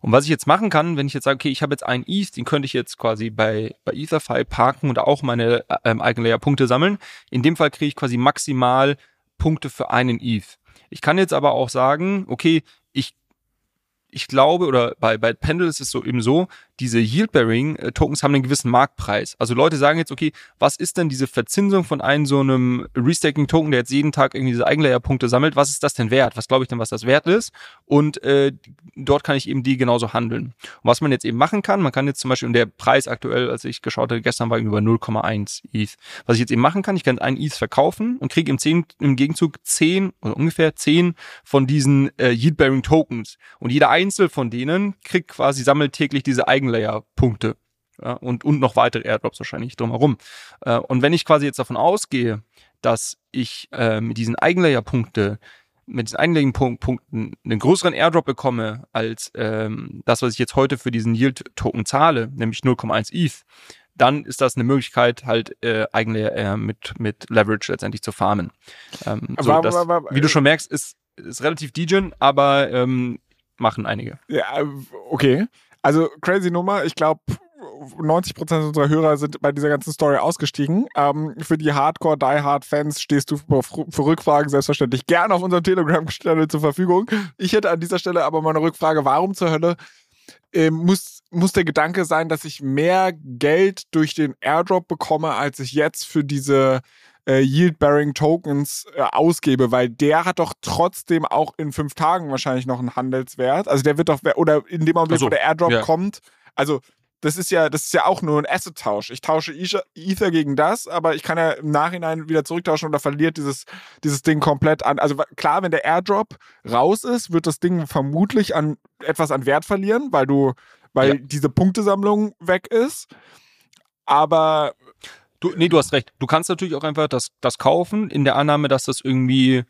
[SPEAKER 2] Und was ich jetzt machen kann, wenn ich jetzt sage, okay, ich habe jetzt einen ETH, den könnte ich jetzt quasi bei, bei EtherFi parken und auch meine ähm, eigenen Layer-Punkte sammeln. In dem Fall kriege ich quasi maximal Punkte für einen ETH. Ich kann jetzt aber auch sagen, okay, ich ich glaube, oder bei, bei Pendle ist es so eben so, diese Yield-Bearing-Tokens haben einen gewissen Marktpreis. Also Leute sagen jetzt, okay, was ist denn diese Verzinsung von einem so einem Restaking-Token, der jetzt jeden Tag irgendwie diese Eigenlayer-Punkte sammelt, was ist das denn wert? Was glaube ich denn, was das wert ist? Und äh, dort kann ich eben die genauso handeln. Und was man jetzt eben machen kann, man kann jetzt zum Beispiel, und der Preis aktuell, als ich geschaut habe, gestern war über 0,1 ETH. Was ich jetzt eben machen kann, ich kann einen ETH verkaufen und kriege im, 10, im Gegenzug 10 oder ungefähr 10 von diesen äh, Yield-Bearing-Tokens. Und jeder einzelne von denen kriegt quasi, sammelt täglich diese Eigenlayer Eigenlayer-Punkte. Ja, und, und noch weitere Airdrops wahrscheinlich drumherum. Äh, und wenn ich quasi jetzt davon ausgehe, dass ich äh, mit diesen Eigenlayer-Punkte mit diesen Eigenlayer-Punkten einen größeren Airdrop bekomme als ähm, das, was ich jetzt heute für diesen Yield-Token zahle, nämlich 0,1 ETH, dann ist das eine Möglichkeit, halt äh, Eigenlayer äh, mit, mit Leverage letztendlich zu farmen. Ähm, so, das, wie du schon merkst, ist, ist relativ degen, aber ähm, machen einige.
[SPEAKER 1] Ja, okay. Also crazy Nummer. Ich glaube, 90% unserer Hörer sind bei dieser ganzen Story ausgestiegen. Ähm, für die Hardcore Die Hard Fans stehst du für, Rückfragen selbstverständlich gerne auf unserem Telegram-Channel zur Verfügung. Ich hätte an dieser Stelle aber mal eine Rückfrage: Warum zur Hölle äh, muss, muss der Gedanke sein, dass ich mehr Geld durch den Airdrop bekomme, als ich jetzt für diese äh, Yield-Bearing Tokens äh, ausgebe, weil der hat doch trotzdem auch in fünf Tagen wahrscheinlich noch einen Handelswert. Also der wird doch, oder in dem Augenblick, so, wo der Airdrop ja. kommt, also das ist ja, das ist ja auch nur ein Asset-Tausch. Ich tausche Ether gegen das, aber ich kann ja im Nachhinein wieder zurücktauschen oder verliert dieses, dieses Ding komplett an. Also klar, wenn der Airdrop raus ist, wird das Ding vermutlich an etwas an Wert verlieren, weil du, weil ja. diese Punktesammlung weg ist. Aber
[SPEAKER 2] Du, nee, du hast recht. Du kannst natürlich auch einfach das, das kaufen, in der Annahme, dass das irgendwie,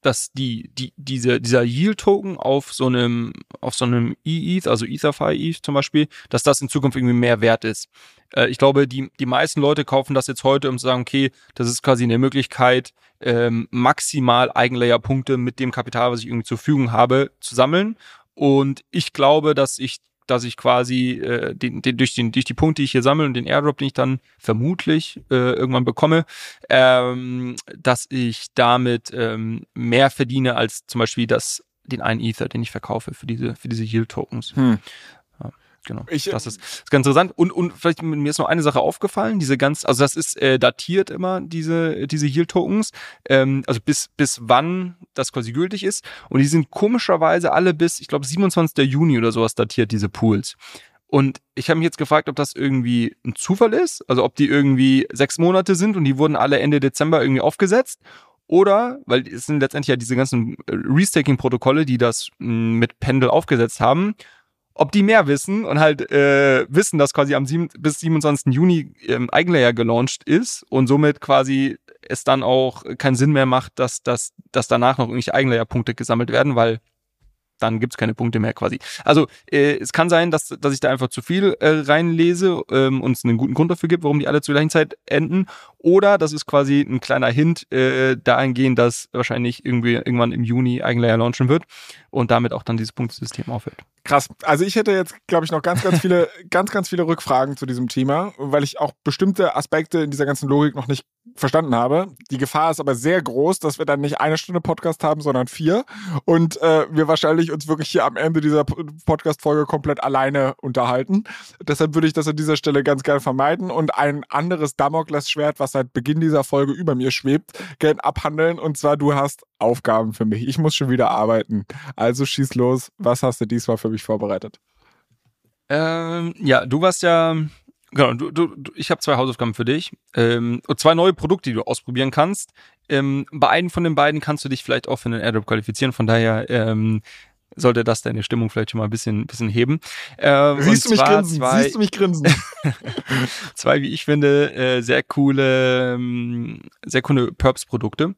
[SPEAKER 2] dass die, die, diese, dieser Yield-Token auf so einem, auf so einem E-ETH, also EtherFi ETH zum Beispiel, dass das in Zukunft irgendwie mehr wert ist. Äh, ich glaube, die, die meisten Leute kaufen das jetzt heute, um zu sagen, okay, das ist quasi eine Möglichkeit, ähm, maximal Eigenlayer-Punkte mit dem Kapital, was ich irgendwie zur Verfügung habe, zu sammeln. Und ich glaube, dass ich dass ich quasi äh, den, den, durch, den, durch die Punkte, die ich hier sammle und den Airdrop, den ich dann vermutlich äh, irgendwann bekomme, ähm, dass ich damit ähm, mehr verdiene als zum Beispiel das, den einen Ether, den ich verkaufe für diese, für diese Yield-Tokens. Hm genau. Ich, das ist, ist ganz interessant. Und, und vielleicht mir ist noch eine Sache aufgefallen, diese ganz, also das ist äh, datiert immer, diese, diese Yield-Tokens, ähm, also bis, bis wann das quasi gültig ist. Und die sind komischerweise alle bis, ich glaube, 27. Juni oder sowas datiert, diese Pools. Und ich habe mich jetzt gefragt, ob das irgendwie ein Zufall ist, also ob die irgendwie sechs Monate sind und die wurden alle Ende Dezember irgendwie aufgesetzt. Oder, weil es sind letztendlich ja diese ganzen äh, Restaking-Protokolle, die das mit Pendel aufgesetzt haben ob die mehr wissen und halt äh, wissen, dass quasi am 7, bis 27. Juni ähm, Eigenlayer gelauncht ist und somit quasi es dann auch keinen Sinn mehr macht, dass, dass, dass danach noch irgendwelche Eigenlayer-Punkte gesammelt werden, weil dann gibt's keine Punkte mehr quasi. Also äh, es kann sein, dass, dass ich da einfach zu viel äh, reinlese ähm, und es einen guten Grund dafür gibt, warum die alle zur gleichen Zeit enden. Oder das ist quasi ein kleiner Hint äh, dahingehend, dass wahrscheinlich irgendwie irgendwann im Juni Eigenlayer launchen wird und damit auch dann dieses Punktesystem aufhört.
[SPEAKER 1] Krass. Also ich hätte jetzt, glaube ich, noch ganz, ganz viele, ganz, ganz viele Rückfragen zu diesem Thema, weil ich auch bestimmte Aspekte in dieser ganzen Logik noch nicht verstanden habe. Die Gefahr ist aber sehr groß, dass wir dann nicht eine Stunde Podcast haben, sondern vier und äh, wir wahrscheinlich uns wirklich hier am Ende dieser Podcast-Folge komplett alleine unterhalten. Deshalb würde ich das an dieser Stelle ganz gerne vermeiden und ein anderes Damoklesschwert, was seit Beginn dieser Folge über mir schwebt, gerne abhandeln. Und zwar, du hast Aufgaben für mich. Ich muss schon wieder arbeiten. Also schieß los. Was hast du diesmal für mich vorbereitet?
[SPEAKER 2] Ähm, ja, du warst ja Genau, du, du, ich habe zwei Hausaufgaben für dich ähm, und zwei neue Produkte, die du ausprobieren kannst. Ähm, bei einem von den beiden kannst du dich vielleicht auch für einen Airdrop qualifizieren. Von daher ähm, sollte das deine Stimmung vielleicht schon mal ein bisschen, bisschen heben.
[SPEAKER 1] Ähm, Siehst du mich grinsen? Zwei, Siehst du mich grinsen?
[SPEAKER 2] zwei, wie ich finde, äh, sehr coole, ähm, sehr coole Perps-Produkte.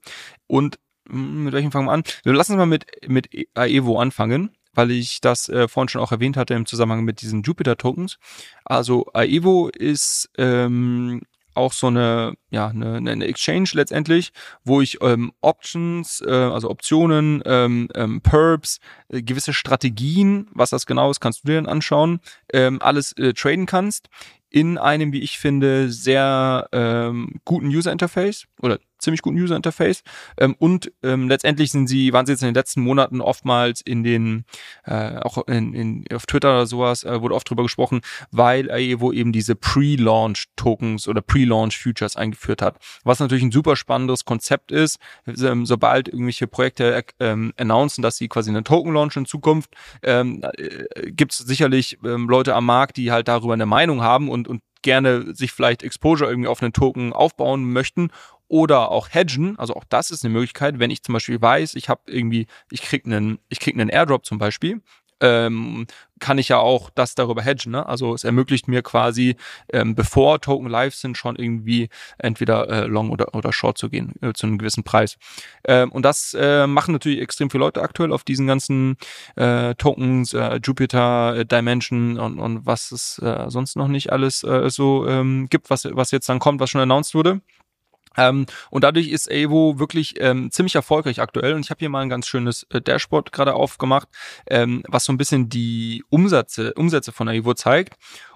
[SPEAKER 2] Und hm, mit welchem fangen wir an? Wir lassen uns mal mit, mit Aevo anfangen weil ich das äh, vorhin schon auch erwähnt hatte im Zusammenhang mit diesen Jupiter-Tokens. Also Aevo ist ähm, auch so eine, ja, eine, eine Exchange letztendlich, wo ich ähm, Options, äh, also Optionen, ähm, ähm, Perps, äh, gewisse Strategien, was das genau ist, kannst du dir dann anschauen, ähm, alles äh, traden kannst in einem, wie ich finde, sehr ähm, guten User Interface oder ziemlich guten User Interface. Ähm, und ähm, letztendlich sind sie, waren sie jetzt in den letzten Monaten oftmals in den, äh, auch in, in, auf Twitter oder sowas, äh, wurde oft drüber gesprochen, weil Aevo eben diese Pre-Launch Tokens oder Pre-Launch Futures eingeführt hat. Was natürlich ein super spannendes Konzept ist. Ähm, sobald irgendwelche Projekte ähm, announcen, dass sie quasi einen Token launchen in Zukunft, ähm, äh, gibt es sicherlich ähm, Leute am Markt, die halt darüber eine Meinung haben und, und gerne sich vielleicht Exposure irgendwie auf einen Token aufbauen möchten oder auch hedgen, also auch das ist eine Möglichkeit, wenn ich zum Beispiel weiß, ich habe irgendwie, ich krieg einen, ich krieg einen Airdrop zum Beispiel, ähm, kann ich ja auch das darüber hedgen. Ne? Also es ermöglicht mir quasi, ähm, bevor Token live sind, schon irgendwie entweder äh, long oder, oder short zu gehen äh, zu einem gewissen Preis. Ähm, und das äh, machen natürlich extrem viele Leute aktuell auf diesen ganzen äh, Tokens, äh, Jupiter, äh, Dimension und, und was es äh, sonst noch nicht alles äh, so ähm, gibt, was, was jetzt dann kommt, was schon announced wurde. Ähm, und dadurch ist Evo wirklich ähm, ziemlich erfolgreich aktuell. Und ich habe hier mal ein ganz schönes äh, Dashboard gerade aufgemacht, ähm, was so ein bisschen die Umsätze, Umsätze von Evo zeigt.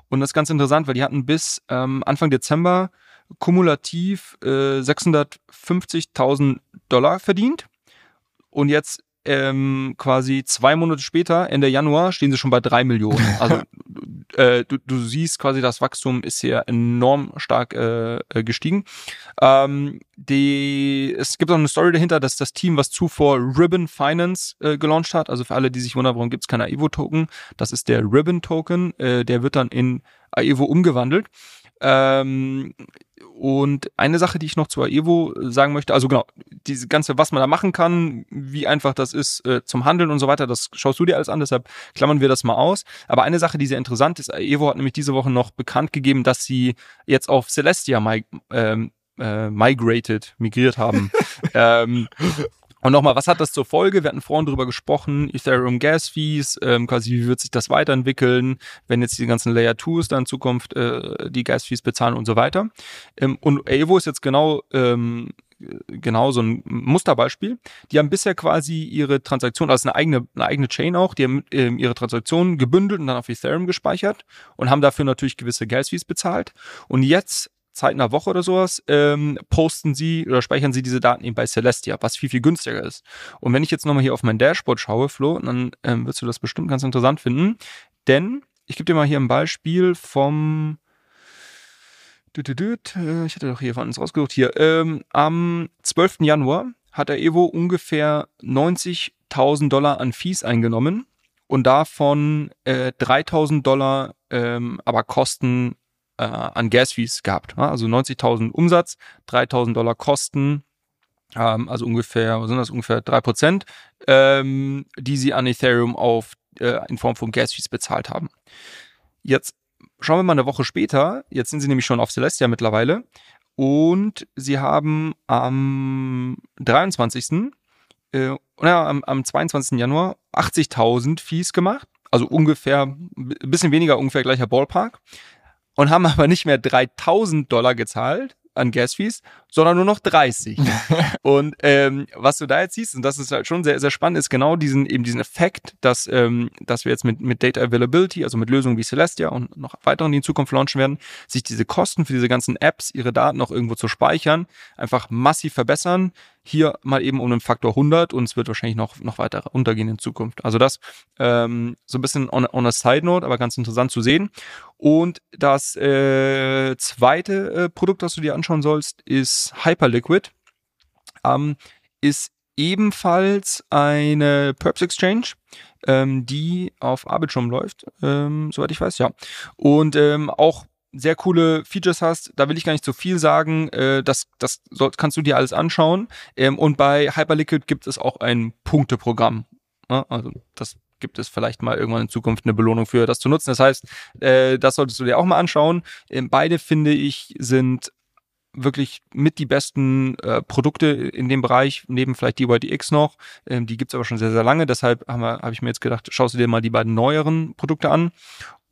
[SPEAKER 2] Und das ist ganz interessant, weil die hatten bis ähm, Anfang Dezember kumulativ äh, 650.000 Dollar verdient. Und jetzt ähm, quasi zwei Monate später, Ende Januar, stehen sie schon bei drei Millionen. Also äh, du, du siehst quasi, das Wachstum ist hier enorm stark äh, äh, gestiegen. Ähm, die, es gibt auch eine Story dahinter, dass das Team, was zuvor Ribbon Finance äh, gelauncht hat, also für alle, die sich wundern, warum gibt es keine AEVO-Token, das ist der Ribbon-Token, äh, der wird dann in AEVO umgewandelt. Ähm, und eine Sache, die ich noch zur Evo sagen möchte, also genau, diese ganze, was man da machen kann, wie einfach das ist äh, zum Handeln und so weiter, das schaust du dir alles an, deshalb klammern wir das mal aus. Aber eine Sache, die sehr interessant ist, Evo hat nämlich diese Woche noch bekannt gegeben, dass sie jetzt auf Celestia ähm, äh, migrated, migriert haben. ähm, und nochmal, was hat das zur Folge? Wir hatten vorhin drüber gesprochen, Ethereum Gas Fees, ähm, quasi wie wird sich das weiterentwickeln, wenn jetzt die ganzen Layer 2s dann in Zukunft äh, die Gas Fees bezahlen und so weiter. Ähm, und Evo ist jetzt genau ähm, genau so ein Musterbeispiel. Die haben bisher quasi ihre Transaktion, also eine eigene, eine eigene Chain auch, die haben ähm, ihre Transaktionen gebündelt und dann auf Ethereum gespeichert und haben dafür natürlich gewisse Gas Fees bezahlt. Und jetzt Zeit einer Woche oder sowas, ähm, posten sie oder speichern sie diese Daten eben bei Celestia, was viel, viel günstiger ist. Und wenn ich jetzt nochmal hier auf mein Dashboard schaue, Flo, dann ähm, wirst du das bestimmt ganz interessant finden. Denn ich gebe dir mal hier ein Beispiel vom äh, ich hatte doch hier von uns rausgesucht. Hier, ähm, am 12. Januar hat der Evo ungefähr 90.000 Dollar an Fees eingenommen und davon äh, 3.000 Dollar ähm, aber Kosten äh, an Gas-Fees gehabt. Ja? Also 90.000 Umsatz, 3.000 Dollar Kosten, ähm, also ungefähr, was sind das, ungefähr drei Prozent, ähm, die sie an Ethereum auf, äh, in Form von Gas-Fees bezahlt haben. Jetzt schauen wir mal eine Woche später, jetzt sind sie nämlich schon auf Celestia mittlerweile und sie haben am 23. Äh, naja, am, am 22. Januar 80.000 Fees gemacht, also ungefähr, ein bisschen weniger, ungefähr gleicher Ballpark und haben aber nicht mehr 3000 Dollar gezahlt an Gas-Fees, sondern nur noch 30. und ähm, was du da jetzt siehst, und das ist halt schon sehr, sehr spannend, ist genau diesen, eben diesen Effekt, dass, ähm, dass wir jetzt mit, mit Data Availability, also mit Lösungen wie Celestia und noch weiteren, die in Zukunft launchen werden, sich diese Kosten für diese ganzen Apps, ihre Daten noch irgendwo zu speichern, einfach massiv verbessern hier mal eben um einen Faktor 100 und es wird wahrscheinlich noch, noch weiter runtergehen in Zukunft. Also das ähm, so ein bisschen on, on a side note, aber ganz interessant zu sehen. Und das äh, zweite äh, Produkt, das du dir anschauen sollst, ist Hyperliquid. Ähm, ist ebenfalls eine Perps Exchange, ähm, die auf Arbitrum läuft, ähm, soweit ich weiß, ja. Und ähm, auch sehr coole Features hast, da will ich gar nicht so viel sagen. Äh, das das soll, kannst du dir alles anschauen. Ähm, und bei Hyperliquid gibt es auch ein Punkteprogramm. Ja, also das gibt es vielleicht mal irgendwann in Zukunft eine Belohnung für das zu nutzen. Das heißt, äh, das solltest du dir auch mal anschauen. Ähm, beide finde ich sind wirklich mit die besten äh, Produkte in dem Bereich, neben vielleicht die YDX noch. Ähm, die gibt's aber schon sehr, sehr lange. Deshalb habe hab ich mir jetzt gedacht, schaust du dir mal die beiden neueren Produkte an.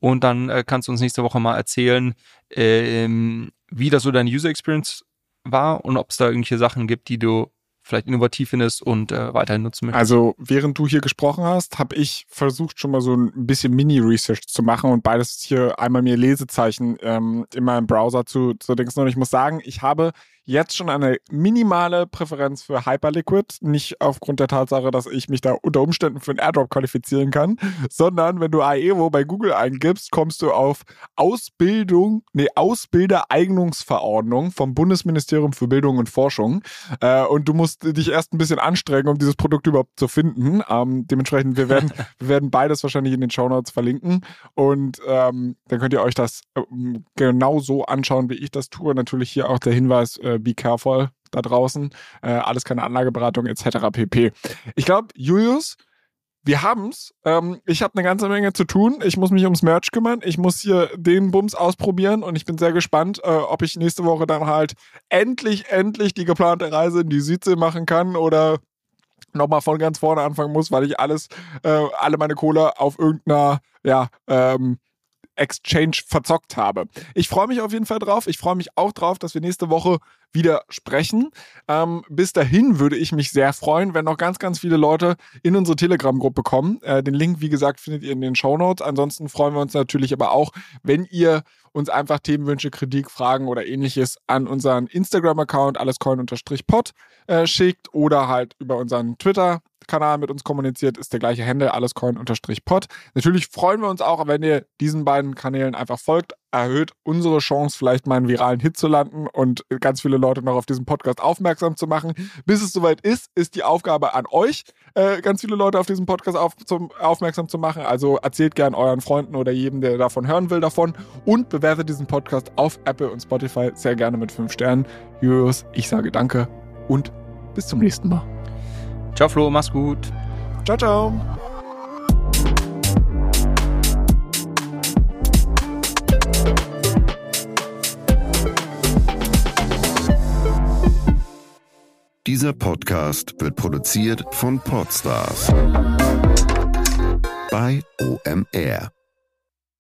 [SPEAKER 2] Und dann äh, kannst du uns nächste Woche mal erzählen, ähm, wie das so deine User Experience war und ob es da irgendwelche Sachen gibt, die du vielleicht innovativ findest und äh, weiterhin nutzen möchtest.
[SPEAKER 1] Also während du hier gesprochen hast, habe ich versucht schon mal so ein bisschen Mini-Research zu machen und beides hier einmal mir Lesezeichen ähm, in meinem Browser zu, zu denken. Und ich muss sagen, ich habe jetzt schon eine minimale Präferenz für Hyperliquid. Nicht aufgrund der Tatsache, dass ich mich da unter Umständen für einen Airdrop qualifizieren kann, sondern wenn du AEVO bei Google eingibst, kommst du auf Ausbildung, nee, Ausbildereignungsverordnung vom Bundesministerium für Bildung und Forschung. Äh, und du musst dich erst ein bisschen anstrengen, um dieses Produkt überhaupt zu finden. Ähm, dementsprechend, wir werden, wir werden beides wahrscheinlich in den Show Notes verlinken. Und ähm, dann könnt ihr euch das ähm, genau so anschauen, wie ich das tue. Natürlich hier auch der Hinweis, äh, be careful da draußen. Äh, alles keine Anlageberatung etc. pp. Ich glaube, Julius, wir haben's. Ähm, ich habe eine ganze Menge zu tun. Ich muss mich ums Merch kümmern. Ich muss hier den Bums ausprobieren und ich bin sehr gespannt, äh, ob ich nächste Woche dann halt endlich, endlich die geplante Reise in die Südsee machen kann oder nochmal von ganz vorne anfangen muss, weil ich alles, äh, alle meine Kohle auf irgendeiner, ja, ähm, Exchange verzockt habe. Ich freue mich auf jeden Fall drauf. Ich freue mich auch drauf, dass wir nächste Woche wieder sprechen. Ähm, bis dahin würde ich mich sehr freuen, wenn noch ganz, ganz viele Leute in unsere Telegram-Gruppe kommen. Äh, den Link, wie gesagt, findet ihr in den Show Notes. Ansonsten freuen wir uns natürlich aber auch, wenn ihr uns einfach Themenwünsche, Kritik, Fragen oder ähnliches an unseren Instagram-Account allescoin-pod äh, schickt oder halt über unseren Twitter Kanal mit uns kommuniziert, ist der gleiche Handle, allescoin-pod. Natürlich freuen wir uns auch, wenn ihr diesen beiden Kanälen einfach folgt. Erhöht unsere Chance, vielleicht mal einen viralen Hit zu landen und ganz viele Leute noch auf diesen Podcast aufmerksam zu machen. Bis es soweit ist, ist die Aufgabe an euch, äh, ganz viele Leute auf diesen Podcast auf, zum, aufmerksam zu machen. Also erzählt gern euren Freunden oder jedem, der davon hören will, davon und bewertet diesen Podcast auf Apple und Spotify sehr gerne mit 5 Sternen. Julius, ich sage danke und bis zum nächsten Mal.
[SPEAKER 2] Ciao Flo, mach's gut.
[SPEAKER 1] Ciao, ciao.
[SPEAKER 3] Dieser Podcast wird produziert von Podstars bei OMR.